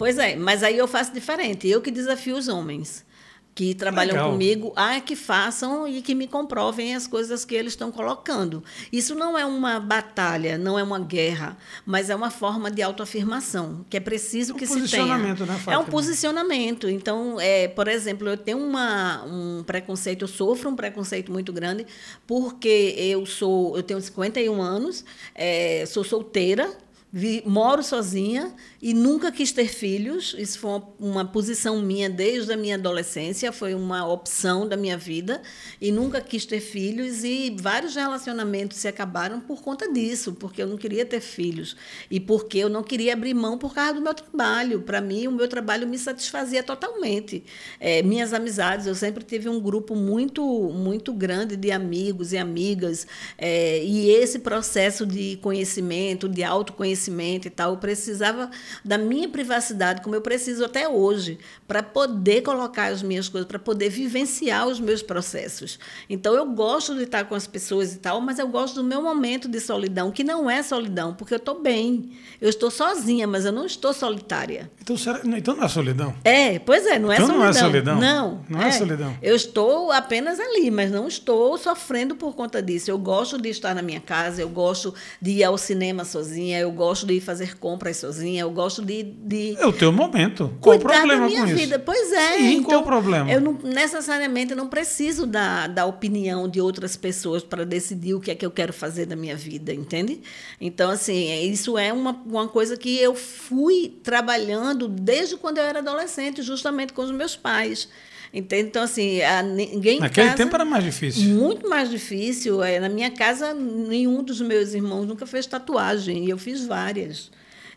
Pois é, mas aí eu faço diferente. Eu que desafio os homens que trabalham Legal. comigo a que façam e que me comprovem as coisas que eles estão colocando. Isso não é uma batalha, não é uma guerra, mas é uma forma de autoafirmação, que é preciso um que se tenha. Né, Fátima? É um posicionamento. Então, é, por exemplo, eu tenho uma, um preconceito, eu sofro um preconceito muito grande, porque eu sou, eu tenho 51 anos, é, sou solteira, Vi, moro sozinha e nunca quis ter filhos. Isso foi uma, uma, posição minha desde a minha adolescência, foi uma opção da minha vida. E nunca quis ter filhos. E vários relacionamentos se acabaram por conta disso, porque eu não queria ter filhos. E porque eu não queria abrir mão por causa do meu trabalho. Para mim, o meu trabalho me satisfazia totalmente. É, minhas amizades, eu sempre tive um grupo muito, muito grande de amigos e amigas. É, e esse processo de conhecimento, de autoconhecimento, conhecimento e tal, eu precisava da minha privacidade, como eu preciso até hoje, para poder colocar as minhas coisas, para poder vivenciar os meus processos. Então, eu gosto de estar com as pessoas e tal, mas eu gosto do meu momento de solidão, que não é solidão, porque eu estou bem. Eu estou sozinha, mas eu não estou solitária. Então, será, então não é solidão? É, pois é, não é então solidão. não é solidão? Não. Não é, é solidão. Eu estou apenas ali, mas não estou sofrendo por conta disso. Eu gosto de estar na minha casa, eu gosto de ir ao cinema sozinha, eu gosto gosto de ir fazer compras sozinha, eu gosto de. de é o teu momento. Qual o problema da minha com vida. Isso? Pois é. Sim, então, qual o problema? Eu não, necessariamente não preciso da, da opinião de outras pessoas para decidir o que é que eu quero fazer da minha vida, entende? Então, assim, isso é uma, uma coisa que eu fui trabalhando desde quando eu era adolescente, justamente com os meus pais. Entende? Então, assim, a, ninguém. Naquele casa, tempo era mais difícil. Muito mais difícil. É, na minha casa, nenhum dos meus irmãos nunca fez tatuagem, e eu fiz várias.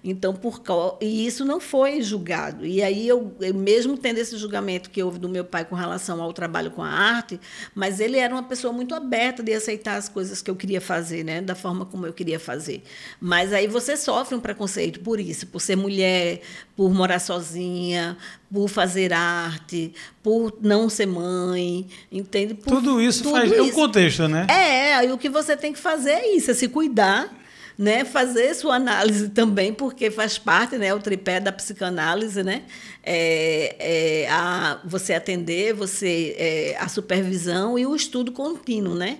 Então, por e isso não foi julgado. E aí eu, eu, mesmo tendo esse julgamento que houve do meu pai com relação ao trabalho com a arte, mas ele era uma pessoa muito aberta de aceitar as coisas que eu queria fazer, né, da forma como eu queria fazer. Mas aí você sofre um preconceito por isso, por ser mulher, por morar sozinha, por fazer arte, por não ser mãe, entende? Por tudo isso tudo faz isso. é um contexto, né? É, aí o que você tem que fazer é isso, é se cuidar né, fazer sua análise também, porque faz parte, né, o tripé da psicanálise, né, é, é a, você atender, você é, a supervisão e o estudo contínuo, né,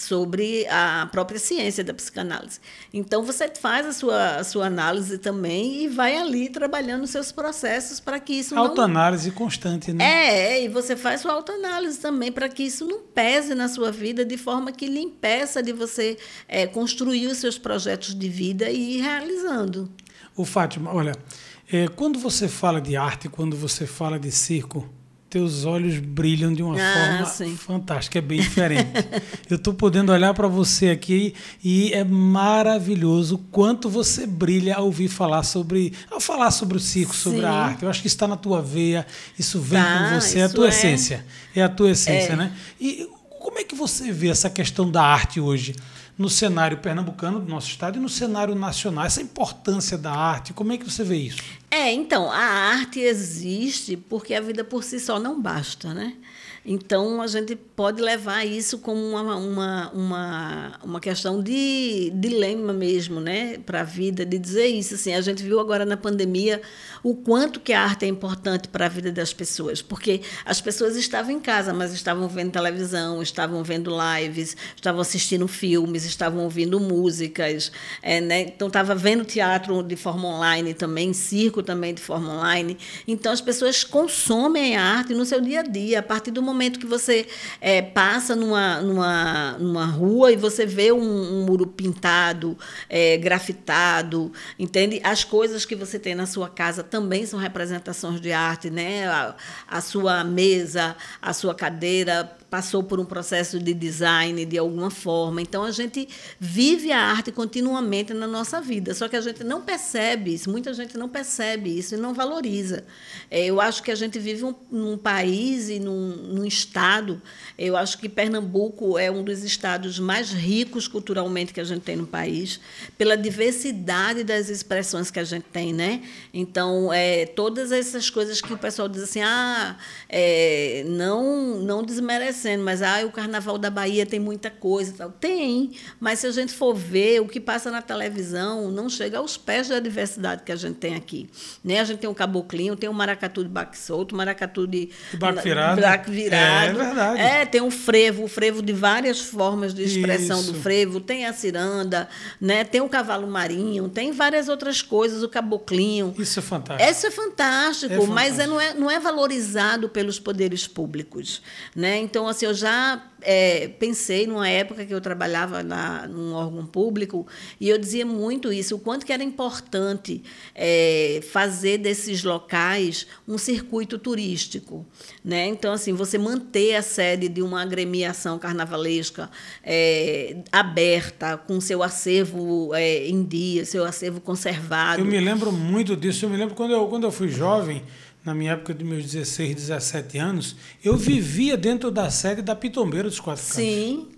sobre a própria ciência da psicanálise. Então, você faz a sua, a sua análise também e vai ali trabalhando os seus processos para que isso Autoanálise não... constante, né? É, e você faz sua autoanálise também para que isso não pese na sua vida de forma que lhe impeça de você é, construir os seus projetos de vida e ir realizando. O Fátima, olha, é, quando você fala de arte, quando você fala de circo, teus olhos brilham de uma ah, forma sim. fantástica, é bem diferente. Eu estou podendo olhar para você aqui e é maravilhoso quanto você brilha ao ouvir falar sobre, ao falar sobre o circo, sim. sobre a arte. Eu acho que está na tua veia, isso vem tá, com você, é a tua é... essência, é a tua essência, é. né? E como é que você vê essa questão da arte hoje? No cenário pernambucano do nosso estado e no cenário nacional, essa importância da arte, como é que você vê isso? É, então, a arte existe porque a vida por si só não basta, né? Então, a gente pode levar isso como uma, uma, uma, uma questão de dilema mesmo né, para a vida, de dizer isso. Assim, a gente viu agora na pandemia o quanto que a arte é importante para a vida das pessoas, porque as pessoas estavam em casa, mas estavam vendo televisão, estavam vendo lives, estavam assistindo filmes, estavam ouvindo músicas, é, né? então estava vendo teatro de forma online também, circo também de forma online. Então, as pessoas consomem a arte no seu dia a dia, a partir do momento que você é, passa numa, numa, numa rua e você vê um, um muro pintado, é, grafitado, entende? As coisas que você tem na sua casa também são representações de arte, né? A, a sua mesa, a sua cadeira passou por um processo de design de alguma forma. Então a gente vive a arte continuamente na nossa vida, só que a gente não percebe isso, muita gente não percebe isso e não valoriza. É, eu acho que a gente vive um, num país e num, num estado, eu acho que Pernambuco é um dos estados mais ricos culturalmente que a gente tem no país, pela diversidade das expressões que a gente tem, né? Então, é, todas essas coisas que o pessoal diz assim, ah, é, não, não desmerece acontecendo, mas ah, o Carnaval da Bahia tem muita coisa. Tal. Tem, mas se a gente for ver o que passa na televisão, não chega aos pés da diversidade que a gente tem aqui. Né? A gente tem o caboclinho, tem o maracatu de baque solto, o maracatu de, baque virado. Baque virado. É, é, verdade. É, tem o frevo, o frevo de várias formas de expressão Isso. do frevo, tem a ciranda, né? tem o cavalo marinho, tem várias outras coisas, o caboclinho. Isso é fantástico. Isso é fantástico, é mas fantástico. É, não, é, não é valorizado pelos poderes públicos. Né? Então, assim, eu já é, pensei numa época que eu trabalhava na, num órgão público e eu dizia muito isso, o quanto que era importante é, fazer desses locais um circuito turístico. Né? Então, assim, você manter a sede de uma agremiação carnavalesca é, aberta, com seu acervo é, em dia, seu acervo conservado. Eu me lembro muito disso, eu me lembro quando eu, quando eu fui jovem na minha época de meus 16, 17 anos, eu vivia dentro da sede da Pitombeira dos Quatro Cantos. Sim.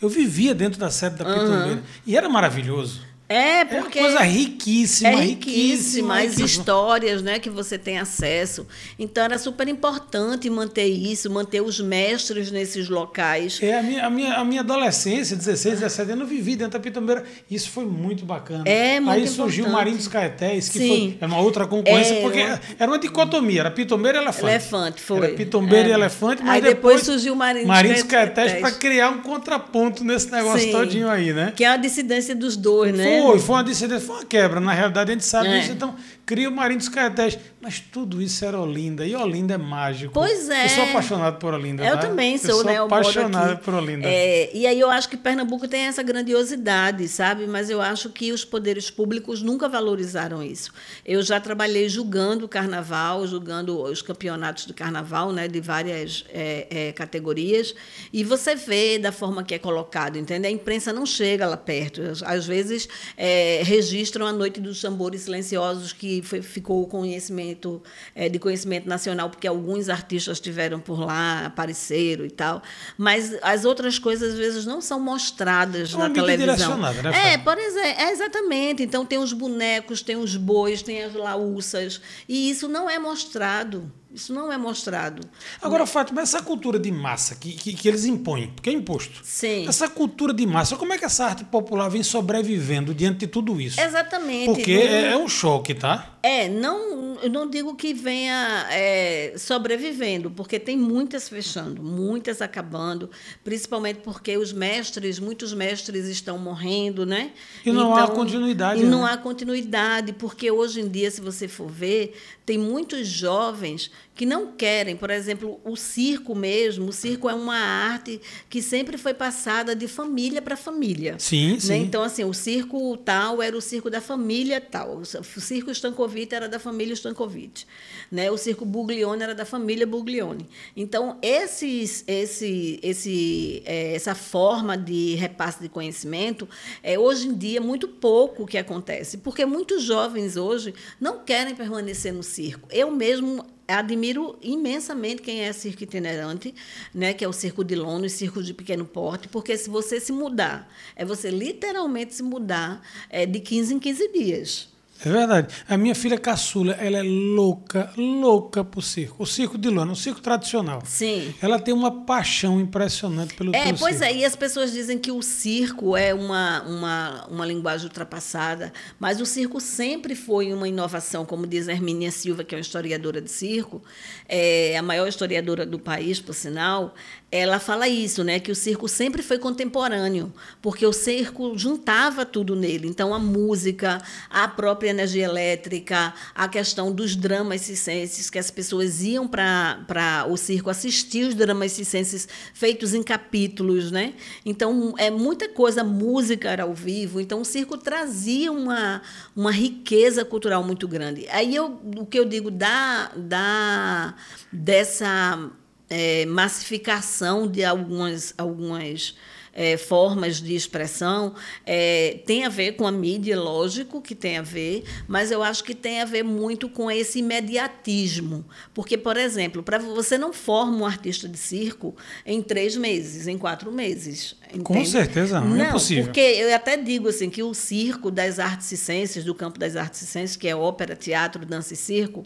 Eu vivia dentro da sede da Pitombeira. Uhum. E era maravilhoso. É, porque. É uma coisa riquíssima, é riquíssima. As histórias né, que você tem acesso. Então, era super importante manter isso, manter os mestres nesses locais. É, a minha, a minha, a minha adolescência, 16, 17 anos, eu vivi dentro da Pitombeira. Isso foi muito bacana. É, muito Aí surgiu o Marinho dos Caetés, que Sim. foi é uma outra concorrência, é, porque uma... era uma dicotomia, era Pitombeira e Elefante. Elefante, foi. Era Pitombeira é. e Elefante, mas aí depois, depois surgiu o Marinho, Marinho dos Caetés para criar um contraponto nesse negócio Sim. todinho aí, né? Que é a dissidência dos dois, né? Foi, foi uma dissidência, foi uma quebra. Na realidade, a gente sabe é. disso. Então, cria o Marinho dos Caetés. Mas tudo isso era Olinda. E Olinda é mágico. Pois é. Eu sou apaixonado por Olinda. Eu né? também sou, eu né? sou apaixonado por Olinda. É, e aí eu acho que Pernambuco tem essa grandiosidade, sabe? Mas eu acho que os poderes públicos nunca valorizaram isso. Eu já trabalhei julgando o carnaval, julgando os campeonatos de carnaval, né? De várias é, é, categorias. E você vê da forma que é colocado, entende? A imprensa não chega lá perto. Às vezes é, registram a Noite dos Tambores Silenciosos, que foi, ficou conhecimento, é, de conhecimento nacional, porque alguns artistas estiveram por lá, apareceram e tal. Mas as outras coisas, às vezes, não são mostradas É na televisão. né, É, por exemplo, é exatamente. Então tem os bonecos, tem os bois, tem as laúças. E isso não é mostrado. Isso não é mostrado. Agora, Fátima, essa cultura de massa que, que, que eles impõem, porque é imposto. Sim. Essa cultura de massa, como é que essa arte popular vem sobrevivendo diante de tudo isso? Exatamente. Porque Não- é, é um choque, tá? É, não, eu não digo que venha é, sobrevivendo, porque tem muitas fechando, muitas acabando, principalmente porque os mestres, muitos mestres estão morrendo, né? E não há continuidade, E não né? há continuidade, porque hoje em dia, se você for ver, tem muitos jovens que não querem, por exemplo, o circo mesmo. O circo é uma arte que sempre foi passada de família para família. Sim, né? sim. Então, assim, o circo tal era o circo da família tal. O circo Stankovic era da família Stankovic. Né? O circo Buglione era da família Buglione. Então, esses, esse, esse, eh, essa forma de repasse de conhecimento, é hoje em dia, muito pouco que acontece. Porque muitos jovens hoje não querem permanecer no circo. Eu mesmo admiro imensamente quem é circo itinerante, né, que é o circo de lona, e circo de pequeno porte, porque se você se mudar, é você literalmente se mudar é, de 15 em 15 dias. É verdade. A minha filha caçula, ela é louca, louca pro circo. O circo de lona, o circo tradicional. Sim. Ela tem uma paixão impressionante pelo É, pois circo. é, e as pessoas dizem que o circo é uma, uma, uma linguagem ultrapassada, mas o circo sempre foi uma inovação, como diz a Hermínia Silva, que é uma historiadora de circo, é a maior historiadora do país, por sinal, ela fala isso, né, que o circo sempre foi contemporâneo, porque o circo juntava tudo nele. Então, a música, a própria energia elétrica, a questão dos dramas circenses, que as pessoas iam para o circo assistir os dramas circenses feitos em capítulos, né? Então, é muita coisa, música era ao vivo. Então, o circo trazia uma, uma riqueza cultural muito grande. Aí, eu, o que eu digo da, da dessa é, massificação de algumas, algumas é, formas de expressão é, tem a ver com a mídia, lógico que tem a ver, mas eu acho que tem a ver muito com esse imediatismo. Porque, por exemplo, para você não forma um artista de circo em três meses, em quatro meses. Com entende? certeza não, é impossível. Porque eu até digo assim que o circo das artes circenses, do campo das artes circenses, que é ópera, teatro, dança e circo,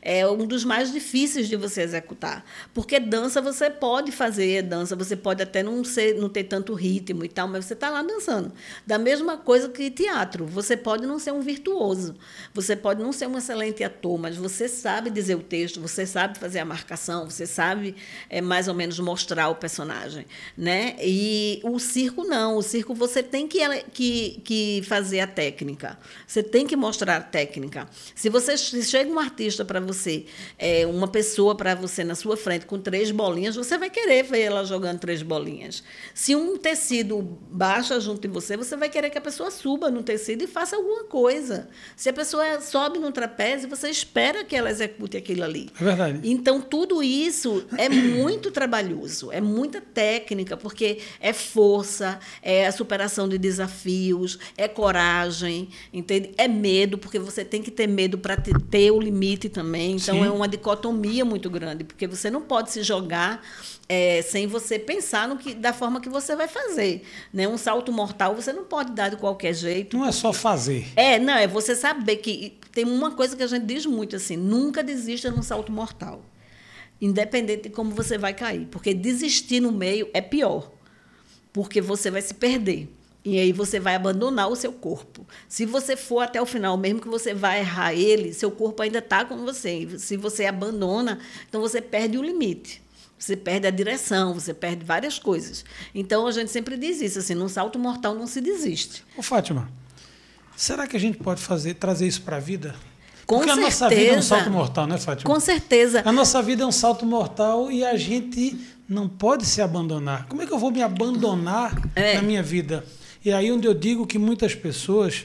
é um dos mais difíceis de você executar. Porque dança você pode fazer, dança você pode até não, ser, não ter tanto ritmo e tal, mas você está lá dançando. Da mesma coisa que teatro, você pode não ser um virtuoso, você pode não ser um excelente ator, mas você sabe dizer o texto, você sabe fazer a marcação, você sabe é, mais ou menos mostrar o personagem. Né? E o circo não, o circo você tem que, que, que fazer a técnica, você tem que mostrar a técnica. Se você se chega um artista para você, é, uma pessoa para você na sua frente com três bolinhas, você vai querer ver ela jogando três bolinhas. Se um tecido baixa junto de você, você vai querer que a pessoa suba no tecido e faça alguma coisa. Se a pessoa sobe no trapézio, você espera que ela execute aquilo ali. É verdade. Então, tudo isso é muito trabalhoso, é muita técnica, porque é força, é a superação de desafios, é coragem, entende? É medo, porque você tem que ter medo para ter o limite também. Então, Sim. é uma dicotomia muito grande, porque você não pode se jogar é, sem você pensar no que, da forma que você vai fazer. Né? Um salto mortal você não pode dar de qualquer jeito. Não é só fazer. É, não, é você saber que tem uma coisa que a gente diz muito assim, nunca desista num salto mortal. Independente de como você vai cair, porque desistir no meio é pior. Porque você vai se perder. E aí você vai abandonar o seu corpo. Se você for até o final, mesmo que você vá errar ele, seu corpo ainda está com você. Se você abandona, então você perde o limite. Você perde a direção, você perde várias coisas. Então a gente sempre diz isso, assim, num salto mortal não se desiste. Ô, Fátima, será que a gente pode fazer, trazer isso para a vida? Com Porque a nossa certeza. vida é um salto mortal, né, Fátima? Com certeza. A nossa vida é um salto mortal e a gente não pode se abandonar. Como é que eu vou me abandonar É. na minha vida? E aí onde eu digo que muitas pessoas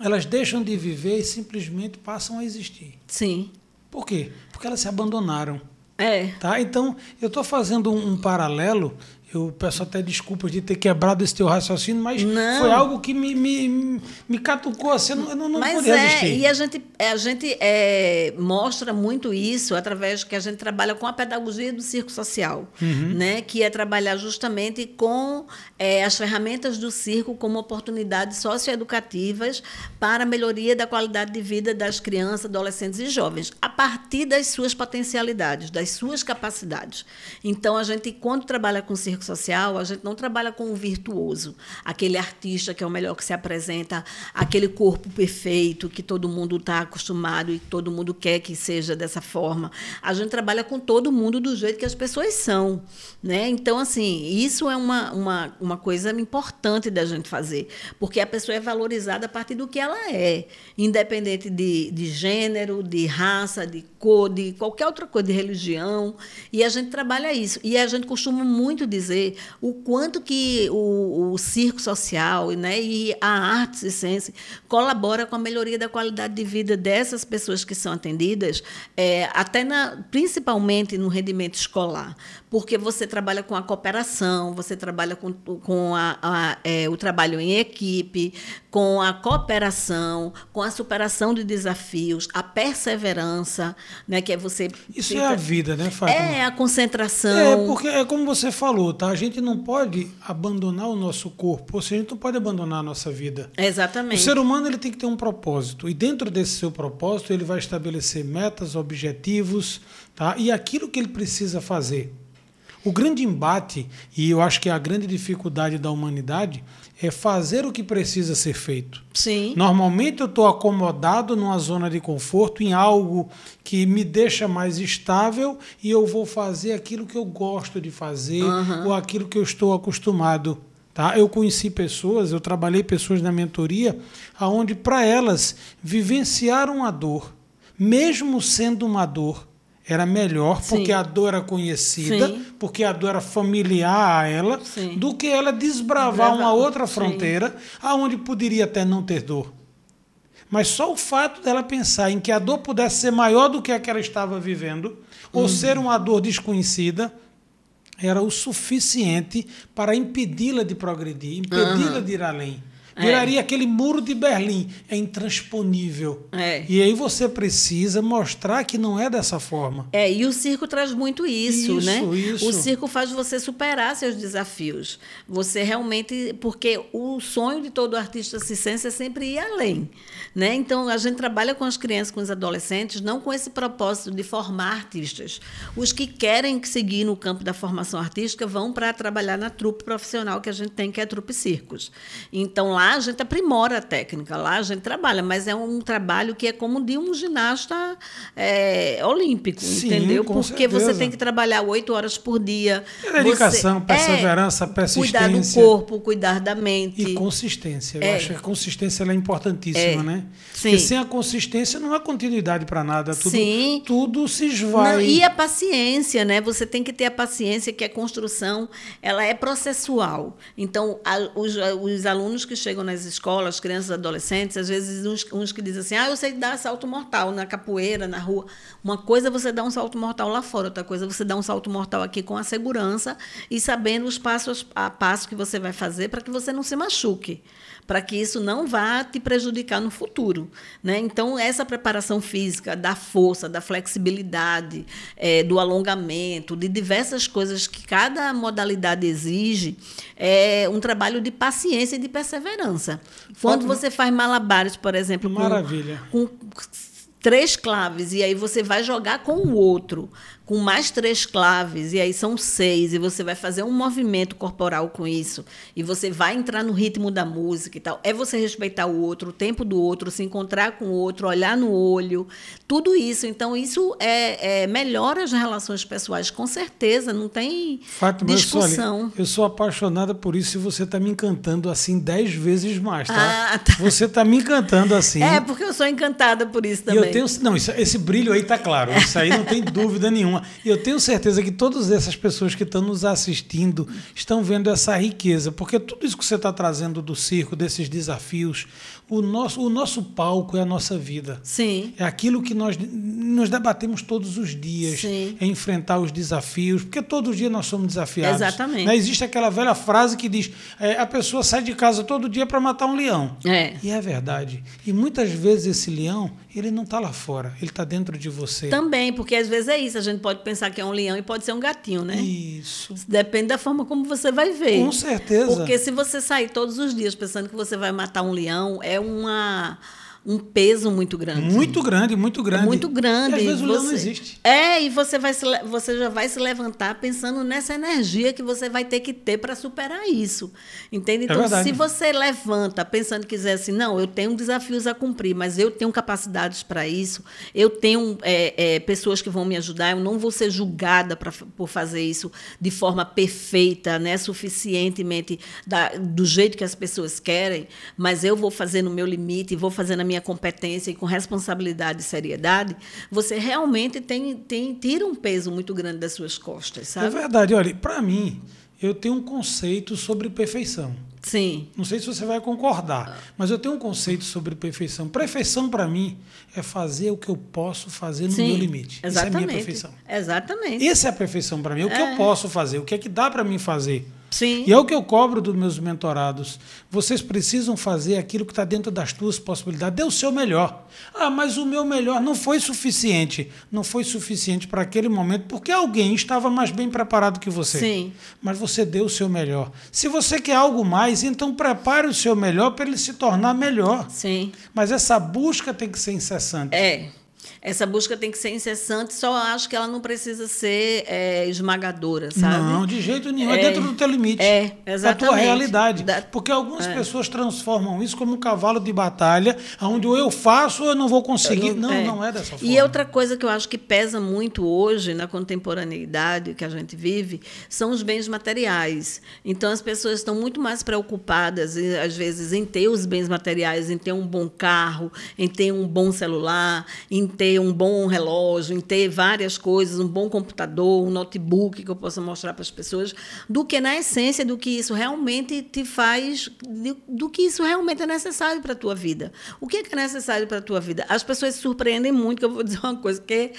elas deixam de viver e simplesmente passam a existir. Sim. Por quê? Porque elas se abandonaram. É. Tá? Então, eu estou fazendo um, um paralelo eu peço até desculpas de ter quebrado esse teu raciocínio, mas Não. foi algo que me, me, me catucou assim, eu não, não, não Mas podia é, resistir. e a gente, a gente é, mostra muito isso através que a gente trabalha com a pedagogia do circo social, Uhum. né? que é trabalhar justamente com é, as ferramentas do circo como oportunidades socioeducativas para a melhoria da qualidade de vida das crianças, adolescentes e jovens, a partir das suas potencialidades, das suas capacidades. Então, a gente, quando trabalha com circo social, a gente não trabalha com o virtuoso, aquele artista que é o melhor que se apresenta, aquele corpo perfeito que todo mundo está acostumado e todo mundo quer que seja dessa forma. A gente trabalha com todo mundo do jeito que as pessoas são. Né? Então, assim, isso é uma, uma, uma coisa importante da gente fazer, porque a pessoa é valorizada a partir do que ela é, independente de, de gênero, de raça, de cor, de qualquer outra coisa, de religião. E a gente trabalha isso. E a gente costuma muito dizer o quanto que o, o circo social né, e a arte circense colabora com a melhoria da qualidade de vida dessas pessoas que são atendidas, é, até na, principalmente no rendimento escolar, porque você trabalha com a cooperação, você trabalha com, com a, a, é, o trabalho em equipe, com a cooperação, com a superação de desafios, a perseverança, né, que é você. Isso fica- é a vida, né, Fátima? É a concentração. É, porque é como você falou, tá? A gente não pode abandonar o nosso corpo, ou seja, a gente não pode abandonar a nossa vida. O Exatamente. ser humano ele tem que ter um propósito e dentro desse seu propósito ele vai estabelecer metas, objetivos, tá? E aquilo que ele precisa fazer. O grande embate e eu acho que é a grande dificuldade da humanidade é fazer o que precisa ser feito. Sim. Normalmente eu estou acomodado numa zona de conforto, em algo que me deixa mais estável e eu vou fazer aquilo que eu gosto de fazer Aham. ou aquilo que eu estou acostumado. Tá? Eu conheci pessoas, eu trabalhei pessoas na mentoria, aonde para elas vivenciaram a dor, mesmo sendo uma dor, era melhor Sim. porque a dor era conhecida, Sim. porque a dor era familiar a ela, Sim. do que ela desbravar uma outra fronteira aonde poderia até não ter dor. Mas só o fato dela pensar em que a dor pudesse ser maior do que a que ela estava vivendo, Uhum. ou ser uma dor desconhecida, era o suficiente para impedi-la de progredir, impedi-la de ir além. É. Viraria aquele muro de Berlim, é intransponível. É. E aí você precisa mostrar que não é dessa forma. É, e o circo traz muito isso, Isso, né? isso. O circo faz você superar seus desafios. Você realmente. Porque o sonho de todo artista circense é sempre ir além. Né? Então, a gente trabalha com as crianças, com os adolescentes, não com esse propósito de formar artistas. Os que querem seguir no campo da formação artística vão para trabalhar na trupe profissional que a gente tem, que é a trupe circos. Então, lá a gente aprimora a técnica, lá a gente trabalha, mas é um trabalho que é como de um ginasta é, olímpico, Sim, entendeu? Porque você certeza. tem que trabalhar oito horas por dia. É dedicação, Você- perseverança, Cuidar do persistência. corpo, cuidar da mente. E consistência. Eu É. acho que a consistência é importantíssima, É. né? Sim. Porque sem a consistência não há continuidade para nada. Tudo, Sim. tudo se esvai. Não, e a paciência, né? Você tem que ter a paciência que a construção ela é processual. Então, a- os, os alunos que chegam nas escolas, crianças adolescentes, às vezes uns, uns que dizem assim, ah, eu sei dar salto mortal na capoeira, na rua. Uma coisa é você dar um salto mortal lá fora, outra coisa é você dar um salto mortal aqui com a segurança e sabendo os passos a passo que você vai fazer para que você não se machuque para que isso não vá te prejudicar no futuro. Né? Então, essa preparação física da força, da flexibilidade, eh, do alongamento, de diversas coisas que cada modalidade exige, é um trabalho de paciência e de perseverança. Quando você faz malabares, por exemplo, com- Maravilha. com três claves e aí você vai jogar com o outro com mais três claves e aí são seis e você vai fazer um movimento corporal com isso e você vai entrar no ritmo da música e tal é você respeitar o outro o tempo do outro se encontrar com o outro olhar no olho tudo isso então isso é, é melhora as relações pessoais com certeza não tem Fátima, eu sou, discussão eu sou apaixonada por isso e você está me encantando assim dez vezes mais, tá? Ah, tá. Você está me encantando assim. é porque eu sou encantada por isso E também eu tenho. Não, isso- esse brilho aí tá claro. Isso aí não tem dúvida nenhuma. Uma. E eu tenho certeza que todas essas pessoas que estão nos assistindo estão vendo essa riqueza, porque tudo isso que você está trazendo do circo, desses desafios, o nosso, o nosso palco é a nossa vida. Sim. É aquilo que nós nos debatemos todos os dias. Sim. É enfrentar os desafios, porque todo dia nós somos desafiados. Exatamente. Né? Existe aquela velha frase que diz: é, a pessoa sai de casa todo dia para matar um leão. É. E é verdade. E muitas vezes esse leão, ele não está lá fora, ele está dentro de você. Também, porque às vezes é isso. A gente pode pensar que é um leão e pode ser um gatinho, né? Isso. Depende da forma como você vai ver. Com certeza. Porque se você sair todos os dias pensando que você vai matar um leão, é uma um peso muito grande. Muito grande, muito grande. Muito grande. E às vezes E o leão não você- existe. É, e você, vai se você já vai se levantar pensando nessa energia que você vai ter que ter para superar isso. Entende? Então, verdade. se você levanta pensando que quiser assim, não, eu tenho desafios a cumprir, mas eu tenho capacidades para isso, eu tenho é, é, pessoas que vão me ajudar, eu não vou ser julgada pra, por fazer isso de forma perfeita, né, suficientemente da- do jeito que as pessoas querem, mas eu vou fazer no meu limite, vou fazer na minha competência e com responsabilidade e seriedade, você realmente tem, tem tira um peso muito grande das suas costas, É sabe? verdade. Olha, para mim, eu tenho um conceito sobre perfeição. Sim. Não sei se você vai concordar, mas eu tenho um conceito sobre perfeição. Perfeição para mim é fazer o que eu posso fazer no Sim, meu limite. Isso é a Exatamente. minha perfeição. Exatamente. Essa é a perfeição para mim. O que eu posso fazer, o que é que dá para mim fazer. Sim. E é o que eu cobro dos meus mentorados. Vocês precisam fazer aquilo que está dentro das tuas possibilidades. Dê o seu melhor. Ah, mas o meu melhor não foi suficiente. Não foi suficiente para aquele momento, porque alguém estava mais bem preparado que você. Sim. Mas você deu o seu melhor. Se você quer algo mais, então prepare o seu melhor para ele se tornar melhor. Sim. Mas essa busca tem que ser incessante. É. Essa busca tem que ser incessante, só acho que ela não precisa ser é, esmagadora, sabe? Não, de jeito nenhum. É, É, dentro do teu limite. é, Da tua exatamente. realidade. Da- Porque algumas pessoas transformam isso como um cavalo de batalha, onde ou eu faço ou eu não vou conseguir. Não, não é dessa forma. E outra coisa que eu acho que pesa muito hoje na contemporaneidade que a gente vive são os bens materiais. Então as pessoas estão muito mais preocupadas, às vezes, em ter os bens materiais, em ter um bom carro, em ter um bom celular, em ter um bom relógio, em ter várias coisas, um bom computador, um notebook que eu possa mostrar para as pessoas, do que na essência do que isso realmente te faz, do, que isso realmente é necessário para a tua vida. O que é, que é necessário para a tua vida? As pessoas se surpreendem muito, que eu vou dizer uma coisa que,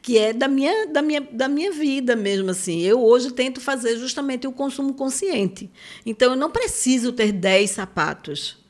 que é da minha, da, minha, da minha vida mesmo. assim. Eu hoje tento fazer justamente o consumo consciente. Então, eu não preciso ter 10 sapatos.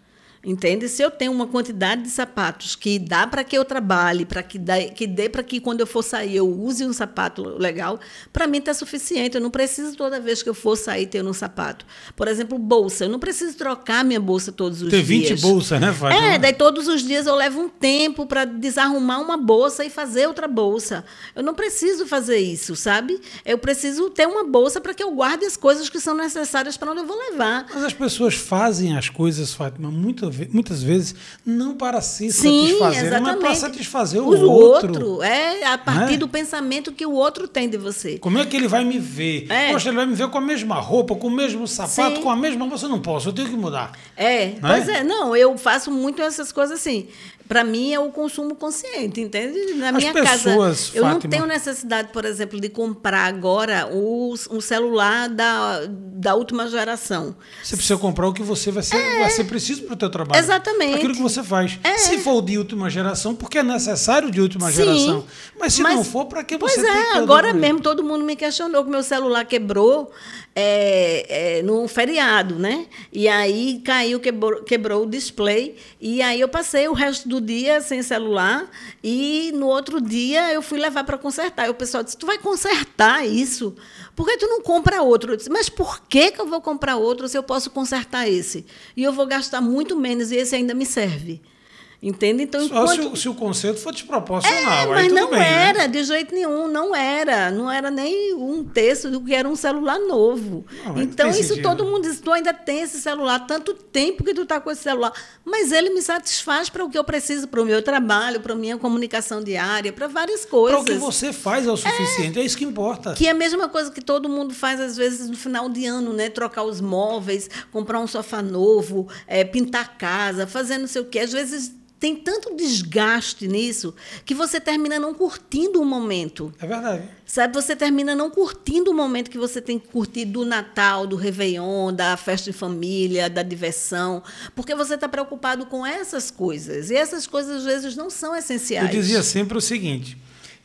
Entende? Se eu tenho uma quantidade de sapatos que dá para que eu trabalhe, para que, dá- que dê para que quando eu for sair eu use um sapato legal, para mim está suficiente. Eu não preciso toda vez que eu for sair ter um sapato. Por exemplo, bolsa. Eu não preciso trocar minha bolsa todos os Ter dias. 20 bolsas, né, Fátima? É, daí todos os dias eu levo um tempo para desarrumar uma bolsa e fazer outra bolsa. Eu não preciso fazer isso, sabe? Eu preciso ter uma bolsa para que eu guarde as coisas que são necessárias para onde eu vou levar. Mas as pessoas fazem as coisas, Fátima, muita ve- muitas vezes não para se Sim, satisfazer, mas exatamente. para satisfazer o, o outro. É, a partir Né? do pensamento que o outro tem de você. Como é que ele vai me ver? É. Poxa, ele vai me ver com a mesma roupa, com o mesmo sapato, Sim. com a mesma. Você não posso, eu tenho que mudar. É, Não é? pois é, não, eu faço muito essas coisas assim. Para mim é o consumo consciente, entende? Na As minha pessoas, casa, eu não Fátima- tenho necessidade, por exemplo, de comprar agora o, um celular da, da última geração. Você precisa comprar o que você vai ser, vai ser preciso para o teu trabalho. Exatamente. Aquilo que você faz. Se for de última geração, porque é necessário de última Sim, geração. Mas se mas- não for, para que Pois você tem é, agora mesmo todo mundo me questionou que meu celular quebrou é, é, no feriado, né? E aí caiu, quebrou, quebrou o display. E aí eu passei o resto do dia sem celular. E no outro dia eu fui levar para consertar. E o pessoal disse: Tu vai consertar isso? Por que tu não compra outro? Eu disse: Mas por que, que eu vou comprar outro se eu posso consertar esse? E eu vou gastar muito menos e esse ainda me serve. Entende? Então, Só se, enquanto... o, se o conceito for desproporcional. É, mas não bem, né? era, de jeito nenhum, não era. Não era nem um terço do que era um celular novo. Não, então, isso sentido. todo mundo diz, tu ainda tem esse celular, tanto tempo que tu está com esse celular. Mas ele me satisfaz para o que eu preciso, para o meu trabalho, para a minha comunicação diária, para várias Para coisas. o que você faz é o suficiente. É, isso que importa. Que é a mesma coisa que todo mundo faz, às vezes, no final de ano, né? Trocar os móveis, comprar um sofá novo, eh, pintar a casa, fazer não sei o quê. Às vezes tem tanto desgaste nisso que você termina não curtindo o momento. É verdade. Sabe, você termina não curtindo o momento que você tem que curtir do Natal, do Réveillon, da festa de família, da diversão, porque você está preocupado com essas coisas. E essas coisas, às vezes, não são essenciais. Eu dizia sempre o seguinte: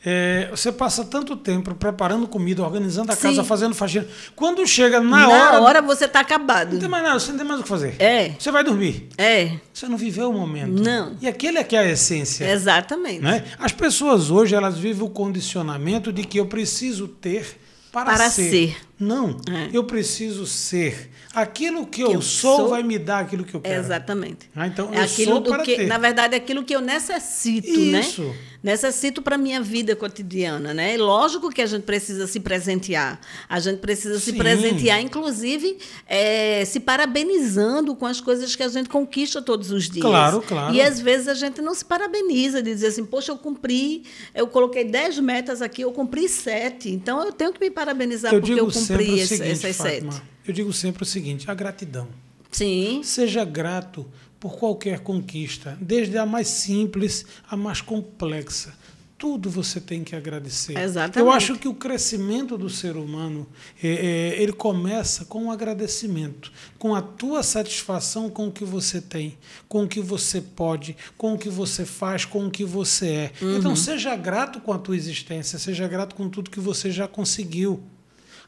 é, você passa tanto tempo preparando comida, organizando a Sim. casa, fazendo faxina. Quando chega na, Na hora, hora você está acabado. não tem mais nada, você não tem mais o que fazer. É. Você vai dormir. É, Você não viveu o momento. Não. E aquele é que é a essência. exatamente. Né? As pessoas hoje elas vivem o condicionamento de que eu preciso ter para, Para ser. ser. Não, É. eu preciso ser. Aquilo que, eu, eu sou, sou- vai me dar aquilo que eu quero. Exatamente. Ah, então é eu aquilo sou do para que, ter. na verdade, é aquilo que eu necessito, Isso. né? Necessito para minha vida cotidiana, né? Lógico que a gente precisa se presentear. A gente precisa se Sim. presentear, inclusive, eh, se parabenizando com as coisas que a gente conquista todos os dias. Claro, claro. E às vezes a gente não se parabeniza de dizer assim, poxa, eu cumpri, eu coloquei 10 metas aqui, eu cumpri sete. Então eu tenho que me parabenizar eu porque eu cumpri o esse- seguinte, essas Fátima, sete. eu digo sempre o seguinte, a gratidão. Sim. Seja grato por qualquer conquista, desde a mais simples à mais complexa. Tudo você tem que agradecer. Exatamente. Eu acho que o crescimento do ser humano é, é, ele começa com o agradecimento, com a tua satisfação com o que você tem, com o que você pode, com o que você faz, com o que você é. Então seja grato com a tua existência, seja grato com tudo que você já conseguiu.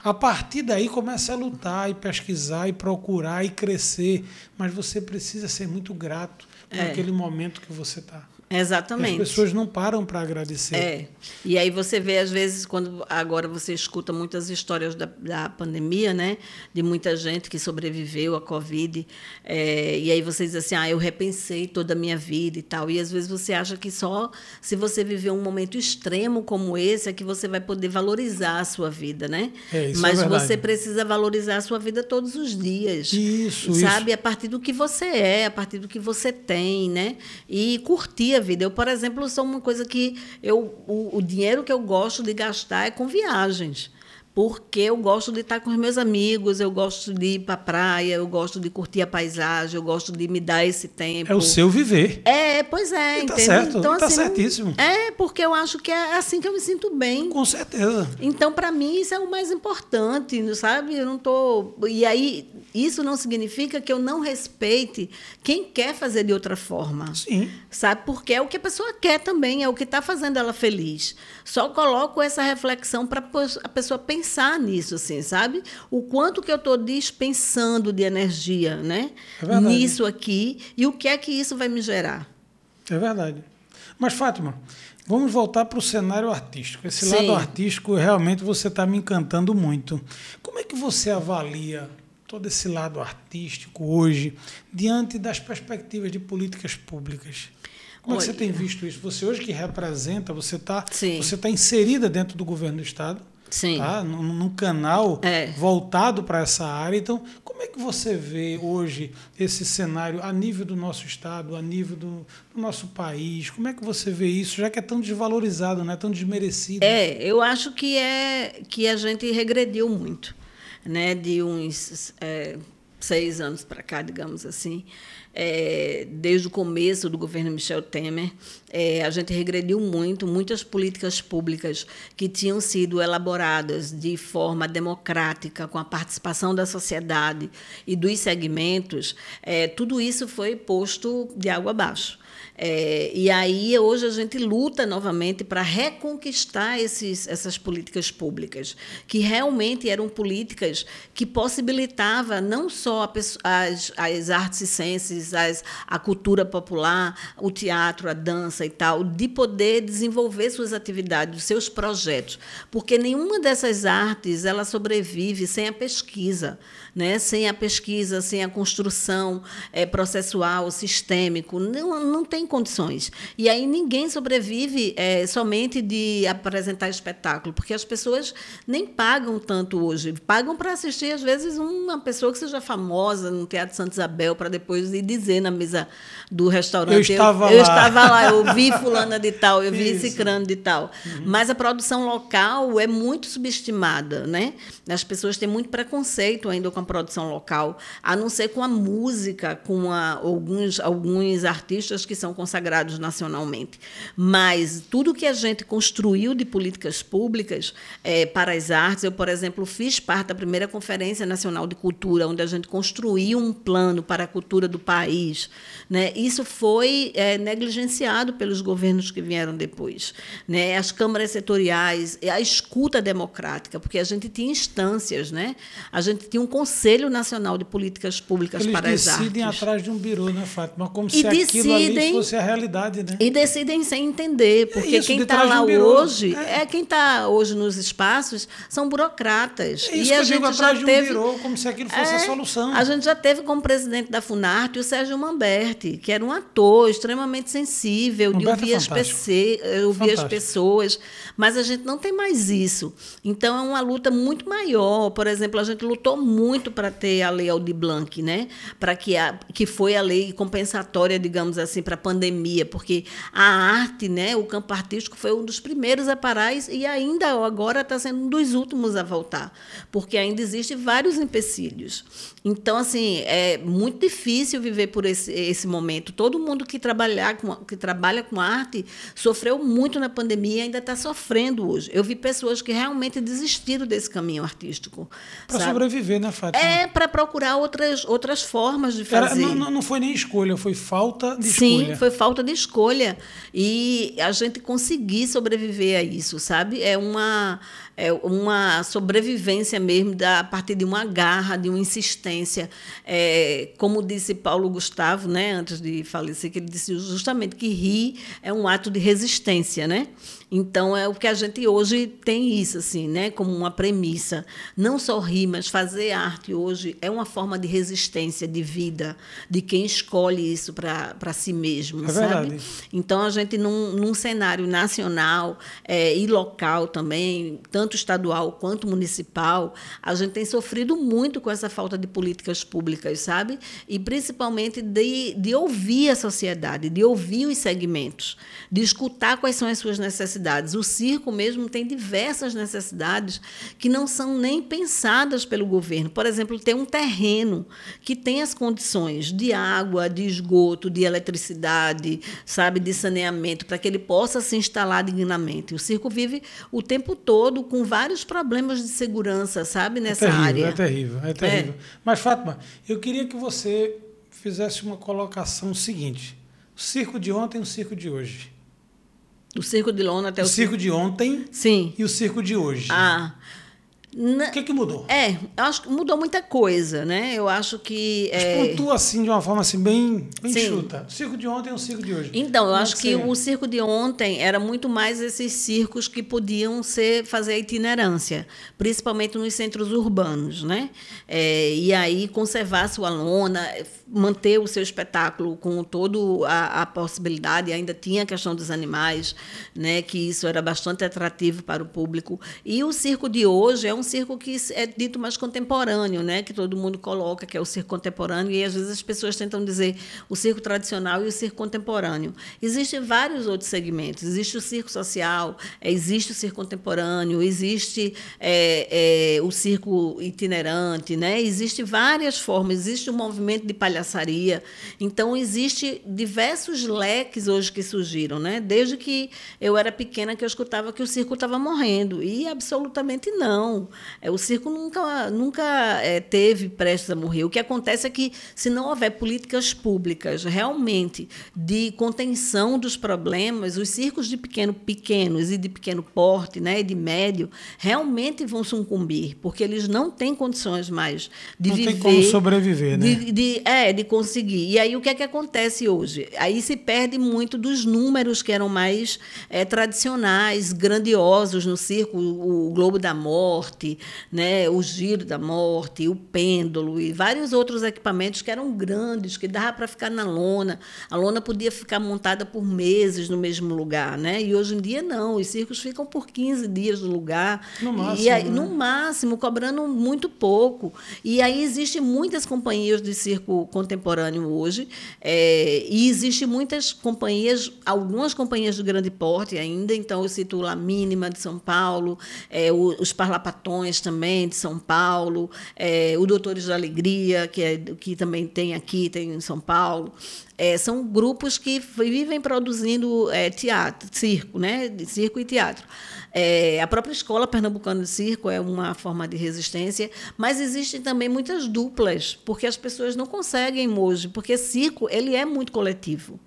A partir daí comece a lutar e pesquisar e procurar e crescer, mas você precisa ser muito grato por É. aquele momento que você está. Exatamente. As pessoas não param para agradecer. É. E aí você vê, às vezes, quando agora você escuta muitas histórias da, da pandemia, né? De muita gente que sobreviveu à Covid. é, e aí você diz assim, ah, eu repensei toda a minha vida e tal. E às vezes você acha que só se você viver um momento extremo como esse é que você vai poder valorizar a sua vida, né? É, isso é Mas verdade. você precisa valorizar a sua vida todos os dias. Isso, Sabe? A partir do que você é, a partir do que você tem, né? E curtir a vida. Eu, por exemplo, sou uma coisa que eu o, o dinheiro que eu gosto de gastar é com viagens. Porque eu gosto de estar com os meus amigos, eu gosto de ir para a praia, eu gosto de curtir a paisagem, eu gosto de me dar esse tempo. É o seu viver. É, pois é, E tá entende? certo, tá não- certíssimo. É, porque eu acho que é assim que eu me sinto bem. Com certeza. Então, para mim, isso é o mais importante, sabe? Eu não tô. E aí, isso não significa que eu não respeite quem quer fazer de outra forma. Sim. Sabe? Porque é o que a pessoa quer também, é o que está fazendo ela feliz. Só coloco essa reflexão para a pessoa pensar nisso, assim, sabe? O quanto que eu estou dispensando de energia, né? É. Nisso aqui e o que é que isso vai me gerar. É verdade. Mas, Fátima, vamos voltar para o cenário artístico. Esse Sim. lado artístico, realmente, você está me encantando muito. Como é que você avalia todo esse lado artístico hoje, diante das perspectivas de políticas públicas? Como é que você Olha. tem visto isso? Você hoje que representa, você está você tá inserida dentro do governo do Estado, Sim. tá? num, num canal É. voltado para essa área. Então, como é que você vê hoje esse cenário a nível do nosso Estado, a nível do, do nosso país? Como é que você vê isso, já que é tão desvalorizado, né? tão desmerecido? É, eu acho que é que a gente regrediu muito, né? De uns é, seis anos para cá, digamos assim, É, desde o começo do governo Michel Temer, é, a gente regrediu muito, muitas políticas públicas que tinham sido elaboradas de forma democrática, com a participação da sociedade e dos segmentos, é, tudo isso foi posto de água abaixo. É, e aí hoje a gente luta novamente para reconquistar esses, essas políticas públicas, que realmente eram políticas que possibilitava não só as, as artes ciências, as, a cultura popular, o teatro, a dança e tal, de poder desenvolver suas atividades, seus projetos, porque nenhuma dessas artes ela sobrevive sem a pesquisa, né? Sem a pesquisa, sem a construção eh, processual, sistêmico, não, não tem condições. E aí ninguém sobrevive eh, somente de apresentar espetáculo, porque as pessoas nem pagam tanto hoje. Pagam para assistir, às vezes, uma pessoa que seja famosa no Teatro Santa Isabel, para depois ir dizer na mesa do restaurante. Eu estava eu, eu lá. estava lá, eu vi fulana de tal, eu vi Isso. crânio de tal. Uhum. Mas a produção local é muito subestimada, né? As pessoas têm muito preconceito ainda com a produção local, a não ser com a música, com a, alguns, alguns artistas que são consagrados nacionalmente. Mas tudo que a gente construiu de políticas públicas eh, para as artes, eu, por exemplo, fiz parte da primeira Conferência Nacional de Cultura, onde a gente construiu um plano para a cultura do país. Né? Isso foi eh, negligenciado pelos governos que vieram depois. Né? As câmaras setoriais, a escuta democrática, porque a gente tinha instâncias, né? a gente tinha um Conselho Nacional de Políticas Públicas Eles para as decidem artes. atrás de um birô, né, Fátima? Como E se aquilo ali decidem- fosse a realidade, né? E decidem sem entender, porque isso, quem está lá um hoje, É. é. quem está hoje nos espaços, são burocratas. É isso e a gente digo já atrás de um teve. birô, como se aquilo fosse a É, solução. A gente já teve como presidente da Funarte o Sérgio Mamberti, que era um ator extremamente sensível, de Mamberti é ouvir, as, pece- eh, ouvir as Fantástico. pessoas, mas a gente não tem mais isso. Então é uma luta muito maior. Por exemplo, a gente lutou muito para ter a lei Aldir Blanc, né? Para que a, que foi a lei compensatória, digamos assim, para a pandemia, porque a arte, né, o campo artístico foi um dos primeiros a parar e e ainda agora está sendo um dos últimos a voltar, porque ainda existem vários empecilhos. Então, assim, é muito difícil viver por esse, esse momento. Todo mundo que, trabalhar com, que trabalha com arte sofreu muito na pandemia e ainda está sofrendo hoje. Eu vi pessoas que realmente desistiram desse caminho artístico. Para sobreviver, né, Fátima? É para procurar outras, outras formas de Era- fazer. não, não- não foi nem escolha, foi falta de Sim, escolha. foi falta de escolha. E a gente conseguir sobreviver a isso, sabe? É uma, é uma sobrevivência mesmo da, a partir de uma garra, de uma insistência. É, como disse Paulo Gustavo, né, antes de falecer, que ele disse justamente que rir é um ato de resistência, né? Então é o que a gente hoje tem isso assim, né, como uma premissa. Não só rir, mas fazer arte hoje é uma forma de resistência, de vida, de quem escolhe isso para si mesmo, É sabe? verdade. Então a gente num, num cenário nacional é, e local também, tanto estadual quanto municipal, a gente tem sofrido muito com essa falta de políticas públicas, sabe? E principalmente de, de ouvir a sociedade, de ouvir os segmentos, de escutar quais são as suas necessidades. O circo mesmo tem diversas necessidades que não são nem pensadas pelo governo. Por exemplo, ter um terreno que tem as condições de água, de esgoto, de eletricidade, sabe, de saneamento, para que ele possa se instalar dignamente. O circo vive o tempo todo com vários problemas de segurança, sabe, nessa é terrível, área. É terrível, é terrível. Mas, Fátima, eu queria que você fizesse uma colocação seguinte. O circo de ontem e o circo de hoje. Do circo de lona até o o circo de ontem Sim. e o circo de hoje. Ah. Na- O que, que mudou? É, eu acho que mudou muita coisa, né? Eu acho que. é, Pontua assim de uma forma assim bem, bem Sim. chuta. O circo de ontem e o circo de hoje. Então, eu é acho que você- o circo de ontem era muito mais esses circos que podiam ser fazer itinerância, principalmente nos centros urbanos, né? É, e aí conservar a sua lona, manter o seu espetáculo com toda a, a possibilidade, ainda tinha a questão dos animais, né? Que isso era bastante atrativo para o público. E o circo de hoje é um circo que é dito mais contemporâneo, né? Que todo mundo coloca que é o circo contemporâneo e às vezes as pessoas tentam dizer o circo tradicional e o circo contemporâneo. Existem vários outros segmentos. Existe o circo social, eh, existe o circo contemporâneo, existe eh, eh, o circo itinerante, né? Existe várias formas. Existe o movimento de palhaçaria. Então existe diversos leques hoje que surgiram, né? Desde que eu era pequena que eu escutava que o circo estava morrendo e absolutamente não. É, o circo nunca, nunca é, teve prestes a morrer. O que acontece é que, se não houver políticas públicas realmente de contenção dos problemas, os circos de pequeno, pequenos e de pequeno porte, né, e de médio, realmente vão sucumbir, porque eles não têm condições mais de Não viver. tem como sobreviver, né? de, de- é, de conseguir. E aí o que é que acontece hoje? Aí se perde muito dos números que eram mais é, tradicionais, grandiosos no circo, o Globo da Morte, morte, né? o giro da morte, o pêndulo e vários outros equipamentos que eram grandes, que dava para ficar na lona. A lona podia ficar montada por meses no mesmo lugar, né? E hoje em dia não, os circos ficam por 15 dias no lugar. No máximo, e aí, né? no máximo, cobrando muito pouco. E aí existem muitas companhias de circo contemporâneo hoje, é, e existem muitas companhias, algumas companhias de grande porte ainda, então eu cito La Mínima de São Paulo, é, os Parlapatões também de São Paulo, é, o Doutores da Alegria, que, é, que também tem aqui, tem em São Paulo. É, são grupos que vivem produzindo é, teatro, circo, né? Circo e teatro. É, a própria escola pernambucana de circo é uma forma de resistência, mas existem também muitas duplas, porque as pessoas não conseguem hoje, porque circo ele é muito coletivo.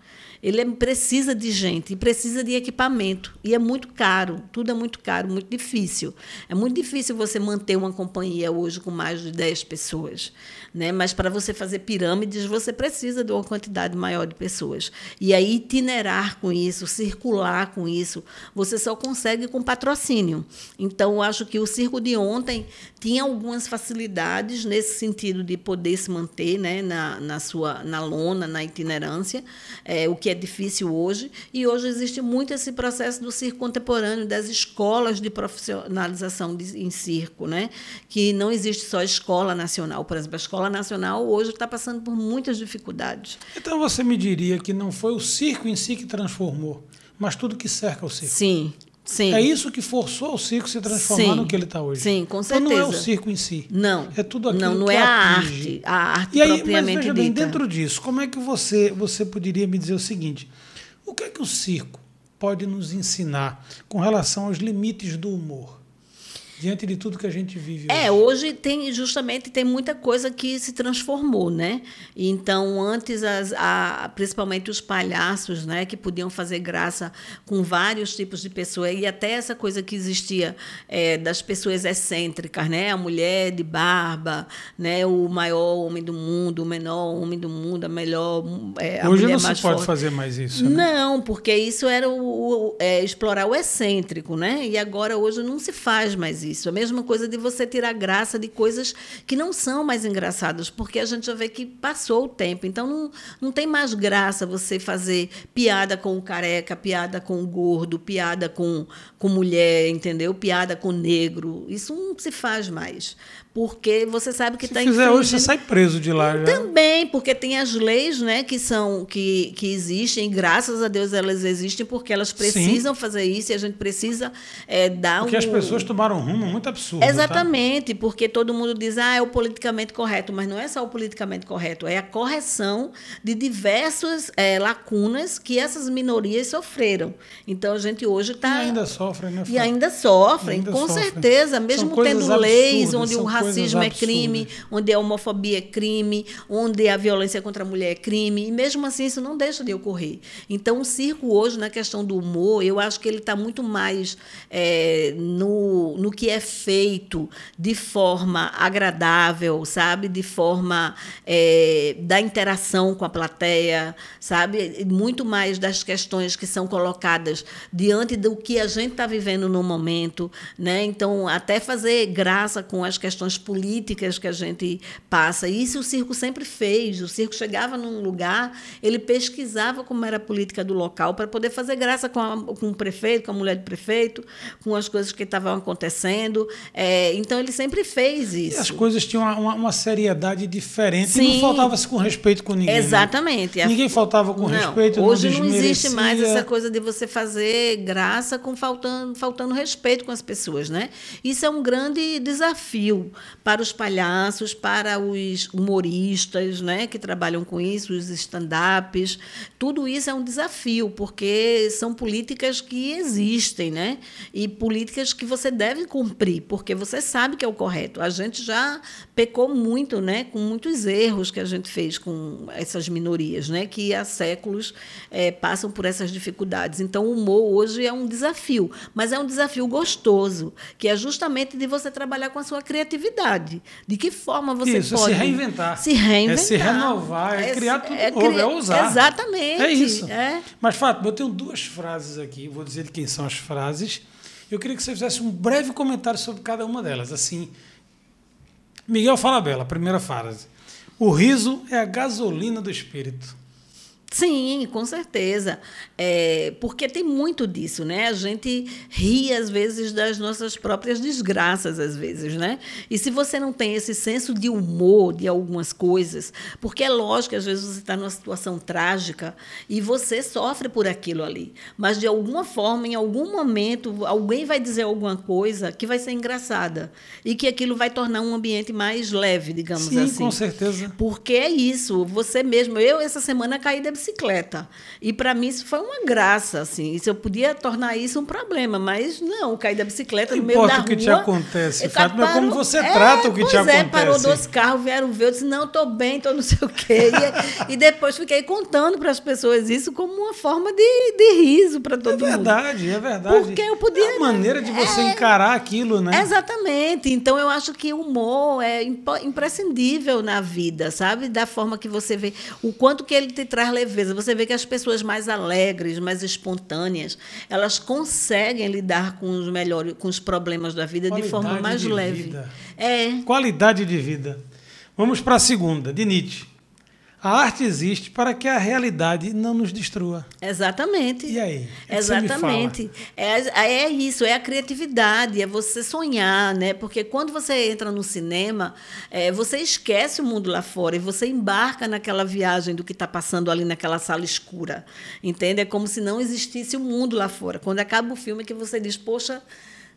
Ele é- precisa de gente precisa de equipamento. E é muito caro, tudo é muito caro, muito difícil. É muito difícil você manter uma companhia hoje com mais de 10 pessoas. Né? Mas para você fazer pirâmides, você precisa de uma quantidade maior de pessoas. E aí itinerar com isso, circular com isso, você só consegue com patrocínio. Então, eu acho que o circo de ontem tinha algumas facilidades nesse sentido de poder se manter né, na, na sua na lona, na itinerância, é, o que é difícil hoje. E hoje existe muito esse processo do circo contemporâneo, das escolas de profissionalização de, em circo, né? que não existe só a escola nacional. Por exemplo, a escola nacional hoje está passando por muitas dificuldades. Então você me diria que não foi o circo em si que transformou, mas tudo que cerca o circo. Sim, sim. É isso que forçou o circo se transformar Sim. no que ele está hoje. Sim, com Então não é o certeza. circo em si. Não. É tudo aquilo Não, não que é a atinge. arte, a arte E aí, mas propriamente veja bem, dita. dentro disso, como é que você, você poderia me dizer o seguinte: o que é que o circo pode nos ensinar com relação aos limites do humor? Diante de tudo que a gente vive É, hoje. hoje tem justamente tem muita coisa que se transformou, né? Então antes as, a, principalmente os palhaços, né, que podiam fazer graça com vários tipos de pessoas e até essa coisa que existia é, das pessoas excêntricas, né? A mulher de barba, né? O maior homem do mundo, o menor homem do mundo, a melhor é, a Hoje não se pode forte. fazer mais isso. né? Não, porque isso era o, o- é, explorar o excêntrico, né? E agora hoje não se faz mais isso. A mesma coisa de você tirar graça de coisas que não são mais engraçadas, porque a gente já vê que passou o tempo. Então não, não tem mais graça você fazer piada com o careca, piada com o gordo, piada com, com mulher, entendeu? Piada com negro. Isso não se faz mais. Porque você sabe que Se está fizer hoje, você sai preso de lá já. também, porque tem as leis, né, que são que, que existem, e graças a Deus elas existem, porque elas precisam fazer isso e a gente precisa é, dar Porque um as pessoas tomaram um rumo muito absurdo. tá? Exatamente, porque todo mundo diz, ah, é o politicamente correto, mas não é só o politicamente correto, é a correção de diversas eh, lacunas que essas minorias sofreram. Então a gente hoje E está. ainda sofrem, né? E ainda sofrem, Ainda com sofrem. certeza, mesmo tendo leis absurdas, onde o coisas racismo é crime, onde a homofobia é crime, onde a violência contra a mulher é crime, e mesmo assim isso não deixa de ocorrer. Então o circo hoje, na questão do humor, eu acho que ele está muito mais eh, no, no que é feito de forma agradável, sabe? De forma eh, da interação com a plateia, sabe? Muito mais das questões que são colocadas diante do que a gente está vivendo no momento, né? Então, até fazer graça com as questões políticas que a gente passa. Isso o circo sempre fez. O circo chegava num lugar, ele pesquisava como era a política do local para poder fazer graça com, a- com o prefeito, com a mulher do prefeito, com as coisas que estavam acontecendo. É, então, ele sempre fez E isso. as coisas tinham uma, uma- uma seriedade diferente. E Sim. não faltava-se com respeito com ninguém. né? Exatamente. A- Ninguém faltava com Não, respeito. Hoje não, não, existe mais essa coisa de você fazer graça com faltando, faltando respeito com as pessoas, né? Isso é um grande desafio para os palhaços, para os humoristas, né, que trabalham com isso, os stand-ups. Tudo isso é um desafio, porque são políticas que existem, né? E políticas que você deve cumprir, porque você sabe que é o correto. A gente já pecou muito, né, com muitos erros que a gente fez com essas minorias, né, que há séculos eh, passam por essas dificuldades. Então, o humor hoje é um desafio, mas é um desafio gostoso, que é justamente de você trabalhar com a sua criatividade. De que forma você Isso, é pode se reinventar. Se reinventar. É se renovar, é, criar tudo é novo, é ousar. Exatamente. É isso. É. Mas, Fátima, eu tenho duas frases aqui, vou dizer de quem são as frases. Eu queria que você fizesse um breve comentário sobre cada uma delas. Assim, Miguel Falabella, primeira frase. O riso é a gasolina do espírito. Sim, com certeza. É, porque tem muito disso, né? A gente ri, às vezes, das nossas próprias desgraças, às vezes, né? E se você não tem esse senso de humor de algumas coisas, porque é lógico que às vezes você está numa situação trágica e você sofre por aquilo ali. Mas, de alguma forma, em algum momento, alguém vai dizer alguma coisa que vai ser engraçada e que aquilo vai tornar um ambiente mais leve, digamos Sim, assim. com certeza. Porque é isso, você mesmo. Eu, essa semana, caí da bicicleta. E para mim isso foi uma graça, assim. Isso eu podia tornar isso um problema, mas não, caí da bicicleta Não no meio da rua. o que te acontece, Fátima, é como parou- você trata o que te é, acontece. parou dois carros, vieram ver, eu disse, não, estou bem, estou não sei o quê. E, e depois fiquei contando para as pessoas isso como uma forma de, de riso para É todo mundo. verdade, é verdade. Porque eu podia- É a maneira de você É. encarar aquilo, né? Exatamente. Então eu acho que o humor é imprescindível na vida, sabe? Da forma que você vê, o quanto que ele te traz leveza. Você vê que as pessoas mais alegres, mais espontâneas, elas conseguem lidar com os melhores, com os problemas da vida de forma Qualidade mais de leve. vida. É. Qualidade de vida. Vamos para a segunda, de Nietzsche. A arte existe para que a realidade não nos destrua. Exatamente. E aí? Me Exatamente. É, é isso, é a criatividade, é você sonhar, né? Porque quando você entra no cinema, é, você esquece o mundo lá fora e você embarca naquela viagem do que está passando ali naquela sala escura. Entende? É como se não existisse o mundo lá fora. Quando acaba o filme, é que você diz, poxa.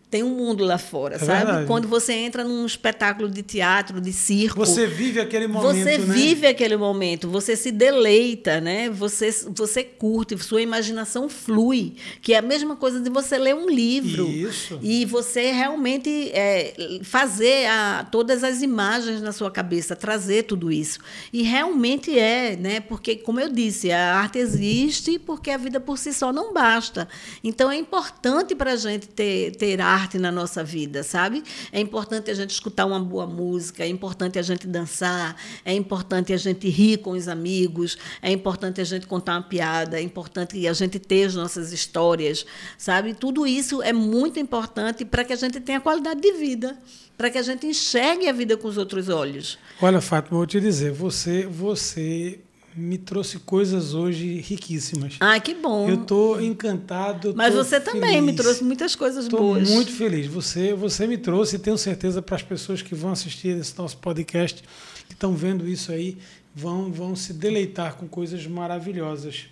Tem um mundo lá fora, É sabe? verdade. Quando você entra num espetáculo de teatro, de circo. Você vive aquele momento, Você né? vive aquele momento, você se deleita, né? Você, você curte, sua imaginação flui, que é a mesma coisa de você ler um livro. Isso. E você realmente é, fazer a, todas as imagens na sua cabeça, trazer tudo isso. E realmente é, né? Porque, como eu disse, a arte existe porque a vida por si só não basta. Então é importante para a gente ter, ter arte na nossa vida, sabe? É importante a gente escutar uma boa música, é importante a gente dançar, é importante a gente rir com os amigos, é importante a gente contar uma piada, é importante a gente ter as nossas histórias, sabe? Tudo isso é muito importante para que a gente tenha qualidade de vida, para que a gente enxergue a vida com os outros olhos. Olha, Fátima, vou te dizer, você, você me trouxe coisas hoje riquíssimas. Ai, que bom. Eu estou encantado. Mas tô você também me feliz. trouxe muitas coisas Estou boas. muito feliz. Você, você me trouxe e tenho certeza para as pessoas que vão assistir esse nosso podcast, que estão vendo isso aí, vão, vão se deleitar com coisas maravilhosas.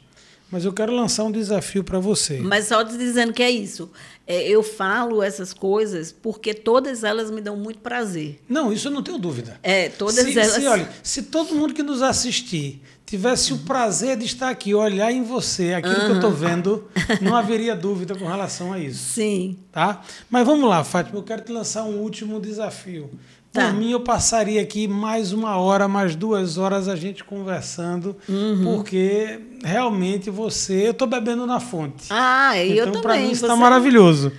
Mas eu quero lançar um desafio para você. Mas só te dizendo que é isso. É, eu falo essas coisas porque todas elas me dão muito prazer. Não, isso eu não tenho dúvida. É, todas se, elas. Se, olha, se todo mundo que nos assistir tivesse o prazer de estar aqui, olhar em você aquilo que eu estou vendo, não haveria dúvida com relação a isso. Sim. Tá? Mas vamos lá, Fátima, eu quero te lançar um último desafio. Por Tá. mim, eu passaria aqui mais uma hora, mais duas horas a gente conversando, Uhum. porque realmente você. Eu estou bebendo na fonte. Ah, e eu então, para também. mim, isso está você- maravilhoso.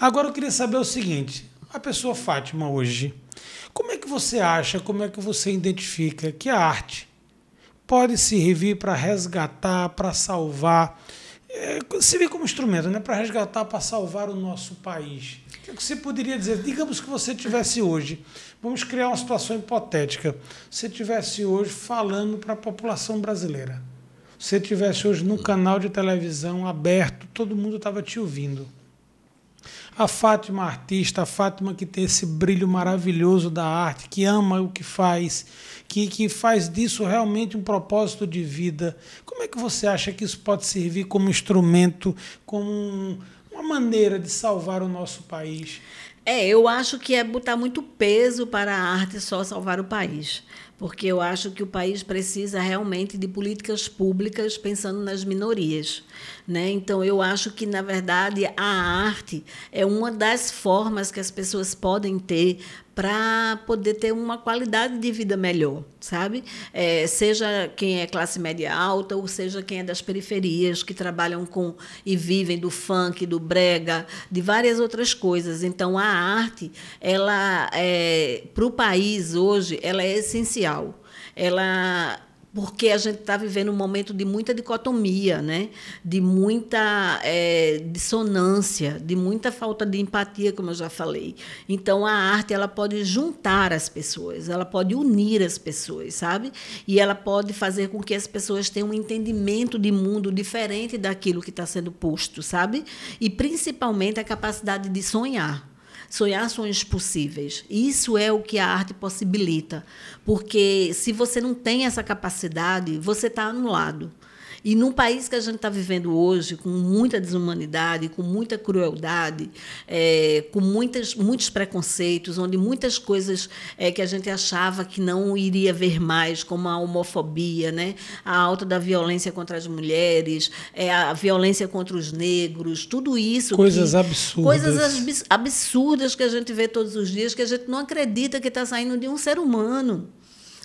Agora, eu queria saber o seguinte: a pessoa Fátima hoje, como é que você acha, como é que você identifica que a arte pode servir para resgatar, para salvar, é, servir como instrumento, né, para resgatar, para salvar o nosso país? O que é que você poderia dizer? Digamos que você tivesse hoje, vamos criar uma situação hipotética, você tivesse hoje falando para a população brasileira. Você tivesse hoje num canal de televisão aberto, todo mundo estava te ouvindo. A Fátima artista, a Fátima que tem esse brilho maravilhoso da arte, que ama o que faz, que, que faz disso realmente um propósito de vida. Como é que você acha que isso pode servir como instrumento, como um- uma maneira de salvar o nosso país? É, eu acho que é botar muito peso para a arte só salvar o país. Porque eu acho que o país precisa realmente de políticas públicas pensando nas minorias. Né? Então, eu acho que, na verdade, a arte é uma das formas que as pessoas podem ter para poder ter uma qualidade de vida melhor, sabe? É, seja quem é classe média alta ou seja quem é das periferias que trabalham com e vivem do funk, do brega, de várias outras coisas. Então a arte, ela é, para o país hoje, ela é essencial. Ela porque a gente está vivendo um momento de muita dicotomia, né? de muita é, dissonância, de muita falta de empatia, como eu já falei. Então, a arte ela pode juntar as pessoas, ela pode unir as pessoas, sabe? E ela pode fazer com que as pessoas tenham um entendimento de mundo diferente daquilo que está sendo posto, sabe? E, principalmente, a capacidade de sonhar sonhar sonhos possíveis. Isso é o que a arte possibilita, porque se você não tem essa capacidade, você está anulado. E num país que a gente está vivendo hoje, com muita desumanidade, com muita crueldade, é, com muitas, muitos preconceitos, onde muitas coisas é, que a gente achava que não iria ver mais, como a homofobia, né? a alta da violência contra as mulheres, é, a violência contra os negros, tudo isso. Coisas que, absurdas. Coisas absurdas que a gente vê todos os dias, que a gente não acredita que está saindo de um ser humano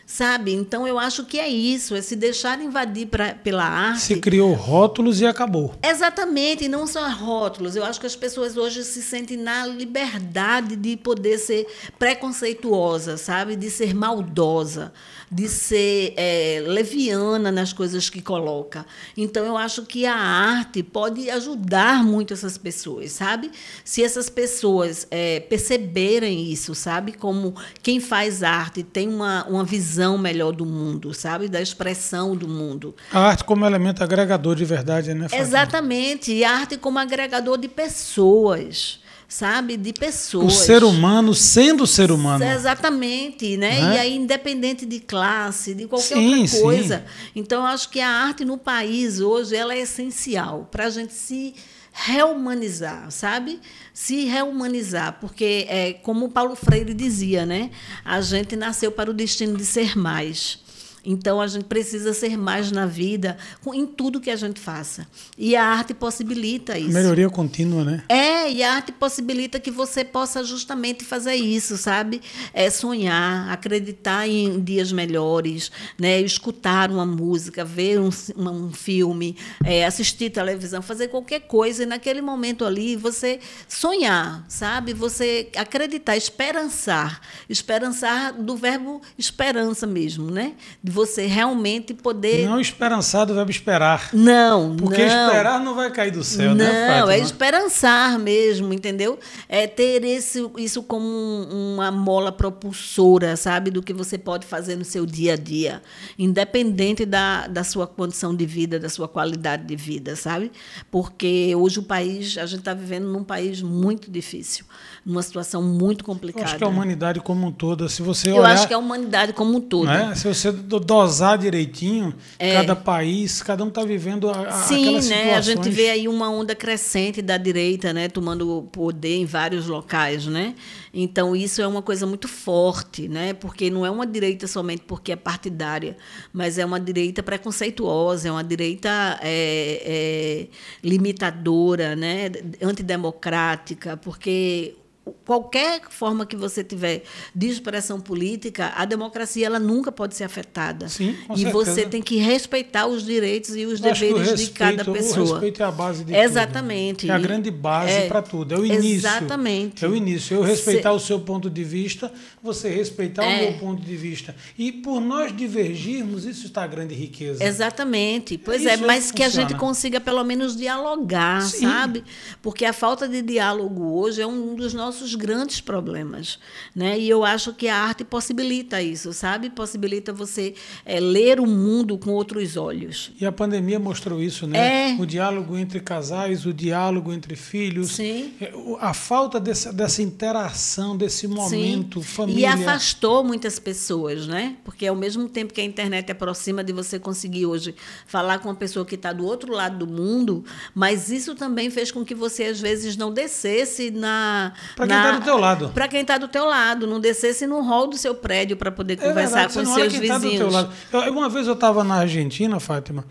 sabe? Então eu acho que é isso, é se deixar invadir pra, pela arte. Se criou rótulos e acabou. Exatamente, e não só rótulos. Eu acho que as pessoas hoje se sentem na liberdade de poder ser preconceituosa, sabe? De ser maldosa de ser é, leviana nas coisas que coloca. Então, eu acho que a arte pode ajudar muito essas pessoas, sabe? Se essas pessoas é, perceberem isso, sabe? Como quem faz arte tem uma, uma visão melhor do mundo, sabe? Da expressão do mundo. A arte como elemento agregador de verdade, né? Fátima? Exatamente. E a arte como agregador de pessoas sabe, de pessoas. O ser humano sendo ser humano. Exatamente, né? É? E aí, independente de classe, de qualquer sim, outra coisa. Sim. Então, eu acho que a arte no país hoje ela é essencial para a gente se rehumanizar, sabe? Se rehumanizar, porque é como Paulo Freire dizia, né? A gente nasceu para o destino de ser mais. Então a gente precisa ser mais na vida, em tudo que a gente faça. E a arte possibilita isso. Melhoria contínua, né? É, e a arte possibilita que você possa justamente fazer isso, sabe? É sonhar, acreditar em dias melhores, né? escutar uma música, ver um, um filme, é, assistir televisão, fazer qualquer coisa e naquele momento ali você sonhar, sabe? Você acreditar, esperançar. Esperançar do verbo esperança mesmo, né? De você realmente poder. Não esperançar do verbo esperar. Não, Porque não. esperar não vai cair do céu, não, né? Não, é esperançar mesmo, entendeu? É ter esse, isso como uma mola propulsora, sabe? Do que você pode fazer no seu dia a dia, independente da, da sua condição de vida, da sua qualidade de vida, sabe? Porque hoje o país, a gente está vivendo num país muito difícil numa situação muito complicada. Eu acho que a humanidade como um todo, se você olhar... Eu acho que a humanidade como um todo. Né? Se você dosar direitinho, é. cada país, cada um está vivendo a, Sim, né? A gente vê aí uma onda crescente da direita, né? Tomando poder em vários locais, né? Então, isso é uma coisa muito forte, né? Porque não é uma direita somente porque é partidária, mas é uma direita preconceituosa, é uma direita é, é, limitadora, né? antidemocrática, porque qualquer forma que você tiver de expressão política, a democracia ela nunca pode ser afetada. Sim, com e certeza. você tem que respeitar os direitos e os deveres respeito, de cada pessoa. O respeito é a base de Exatamente. tudo. É a grande base é, para tudo. É o início. Exatamente. É o início. Eu respeitar o seu ponto de vista, você respeitar é. o meu ponto de vista. E por nós divergirmos, isso está a grande riqueza. Exatamente. Pois é, mas que, que a gente consiga pelo menos dialogar, Sim. sabe? Porque a falta de diálogo hoje é um dos nossos nossos grandes problemas. Né? E eu acho que a arte possibilita isso, sabe? Possibilita você é, ler o mundo com outros olhos. E a pandemia mostrou isso, né? É. O diálogo entre casais, o diálogo entre filhos. Sim. É, a falta dessa, dessa interação, desse momento, Sim. família. E afastou muitas pessoas, né? Porque ao mesmo tempo que a internet aproxima de você conseguir hoje falar com uma pessoa que está do outro lado do mundo, mas isso também fez com que você, às vezes, não descesse na, para quem está do teu lado. Para quem está do teu lado, não descesse no hall do seu prédio para poder é conversar verdade, com os seus vizinhos. Tá do teu lado. Eu, uma vez eu estava na Argentina, Fátima,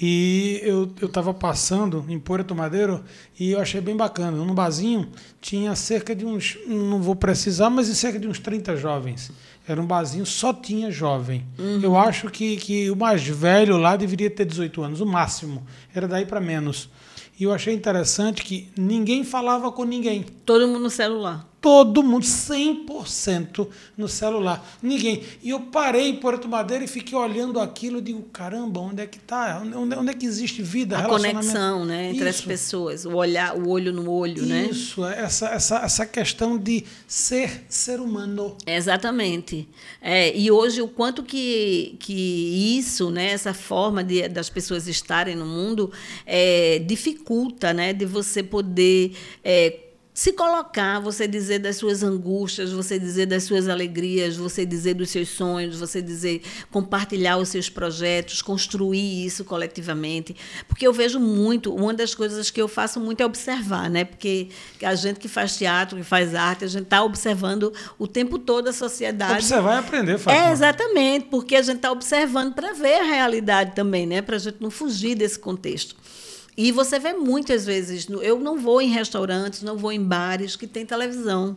e eu estava passando em Puerto Madeiro e eu achei bem bacana. Num barzinho tinha cerca de uns, não vou precisar, mas cerca de uns 30 jovens. Era um barzinho, só tinha jovem. Uhum. Eu acho que, que o mais velho lá deveria ter 18 anos, o máximo. Era daí para menos. E eu achei interessante que ninguém falava com ninguém. Todo mundo no celular. Todo mundo, 100% no celular. Ninguém. E eu parei em Porto Madeira e fiquei olhando aquilo e digo, caramba, onde é que está? Onde, onde, é que existe vida, A conexão né, entre Isso. as pessoas, o, olhar, o olho no olho, Isso, né? Isso, essa, essa, essa questão de ser ser humano. Exatamente. É, e hoje o quanto que, que isso, né, essa forma de, das pessoas estarem no mundo, é, dificulta né, de você poder é, se colocar, você dizer das suas angústias, você dizer das suas alegrias, você dizer dos seus sonhos, você dizer compartilhar os seus projetos, construir isso coletivamente, porque eu vejo muito, uma das coisas que eu faço muito é observar, né? Porque a gente que faz teatro, que faz arte, a gente está observando o tempo todo a sociedade. Observar e aprender, Fátima. É exatamente, porque a gente está observando para ver a realidade também, né? Para a gente não fugir desse contexto. E você vê muitas vezes, eu não vou em restaurantes, não vou em bares que tem televisão.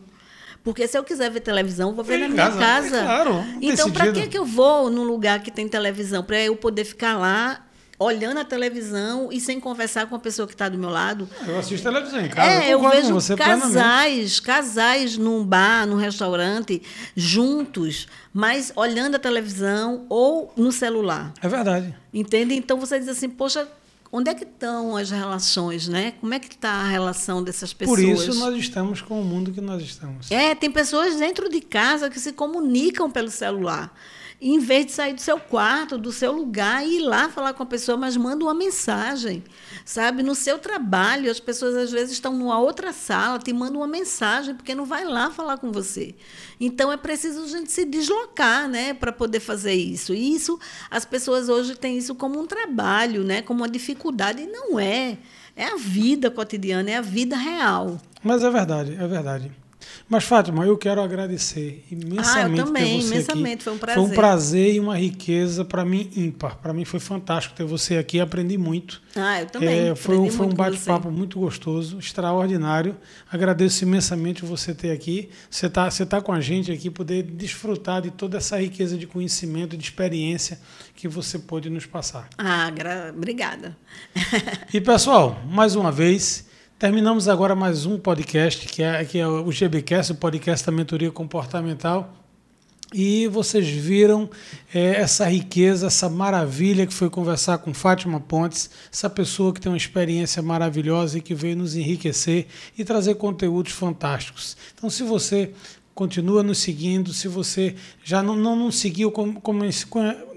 Porque se eu quiser ver televisão, vou ver na minha casa. casa. É claro, então, para que, que eu vou num lugar que tem televisão? Para eu poder ficar lá olhando a televisão e sem conversar com a pessoa que está do meu lado. Eu assisto televisão em casa. É, eu, eu vejo você casais, casais num bar, num restaurante, juntos, mas olhando a televisão ou no celular. É verdade. Entende? Então você diz assim, poxa, onde é que estão as relações, né? Como é que está a relação dessas pessoas? Por isso nós estamos com o mundo que nós estamos. É, tem pessoas dentro de casa que se comunicam pelo celular em vez de sair do seu quarto, do seu lugar e ir lá falar com a pessoa, mas manda uma mensagem, sabe? No seu trabalho, as pessoas às vezes estão numa outra sala, te mandam uma mensagem porque não vai lá falar com você. Então é preciso a gente se deslocar, né, para poder fazer isso. E isso as pessoas hoje têm isso como um trabalho, né, como uma dificuldade e não é. É a vida cotidiana, é a vida real. Mas é verdade, é verdade. Mas, Fátima, eu quero agradecer imensamente ah, eu também, ter você imensamente, aqui. Foi um prazer. Foi um prazer e uma riqueza para mim ímpar. Para mim foi fantástico ter você aqui, aprendi muito. Ah, eu também. É, foi, um, foi um bate-papo muito gostoso, extraordinário. Agradeço imensamente você ter aqui. Você está você tá com a gente aqui, poder desfrutar de toda essa riqueza de conhecimento, de experiência que você pôde nos passar. Ah, obrigada. e, pessoal, mais uma vez, Terminamos agora mais um podcast, que é, que é o GBcast, o podcast da mentoria comportamental. E vocês viram é, essa riqueza, essa maravilha que foi conversar com Fátima Pontes, essa pessoa que tem uma experiência maravilhosa e que veio nos enriquecer e trazer conteúdos fantásticos. Então, se você continua nos seguindo. Se você já não, não, não seguiu, como, como,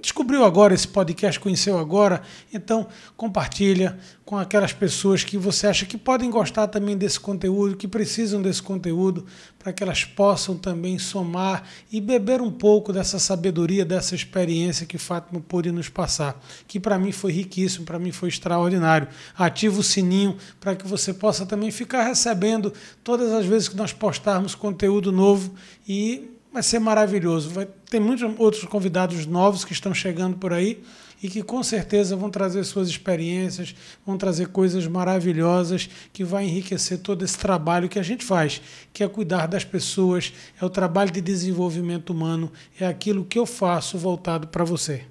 descobriu agora esse podcast, conheceu agora, então compartilha com aquelas pessoas que você acha que podem gostar também desse conteúdo, que precisam desse conteúdo, para que elas possam também somar e beber um pouco dessa sabedoria, dessa experiência que Fátima pôde nos passar, que para mim foi riquíssimo, para mim foi extraordinário. Ativa o sininho para que você possa também ficar recebendo todas as vezes que nós postarmos conteúdo novo e vai ser maravilhoso. Vai ter muitos outros convidados novos que estão chegando por aí e que com certeza vão trazer suas experiências, vão trazer coisas maravilhosas que vai enriquecer todo esse trabalho que a gente faz, que é cuidar das pessoas, é o trabalho de desenvolvimento humano, é aquilo que eu faço voltado para você.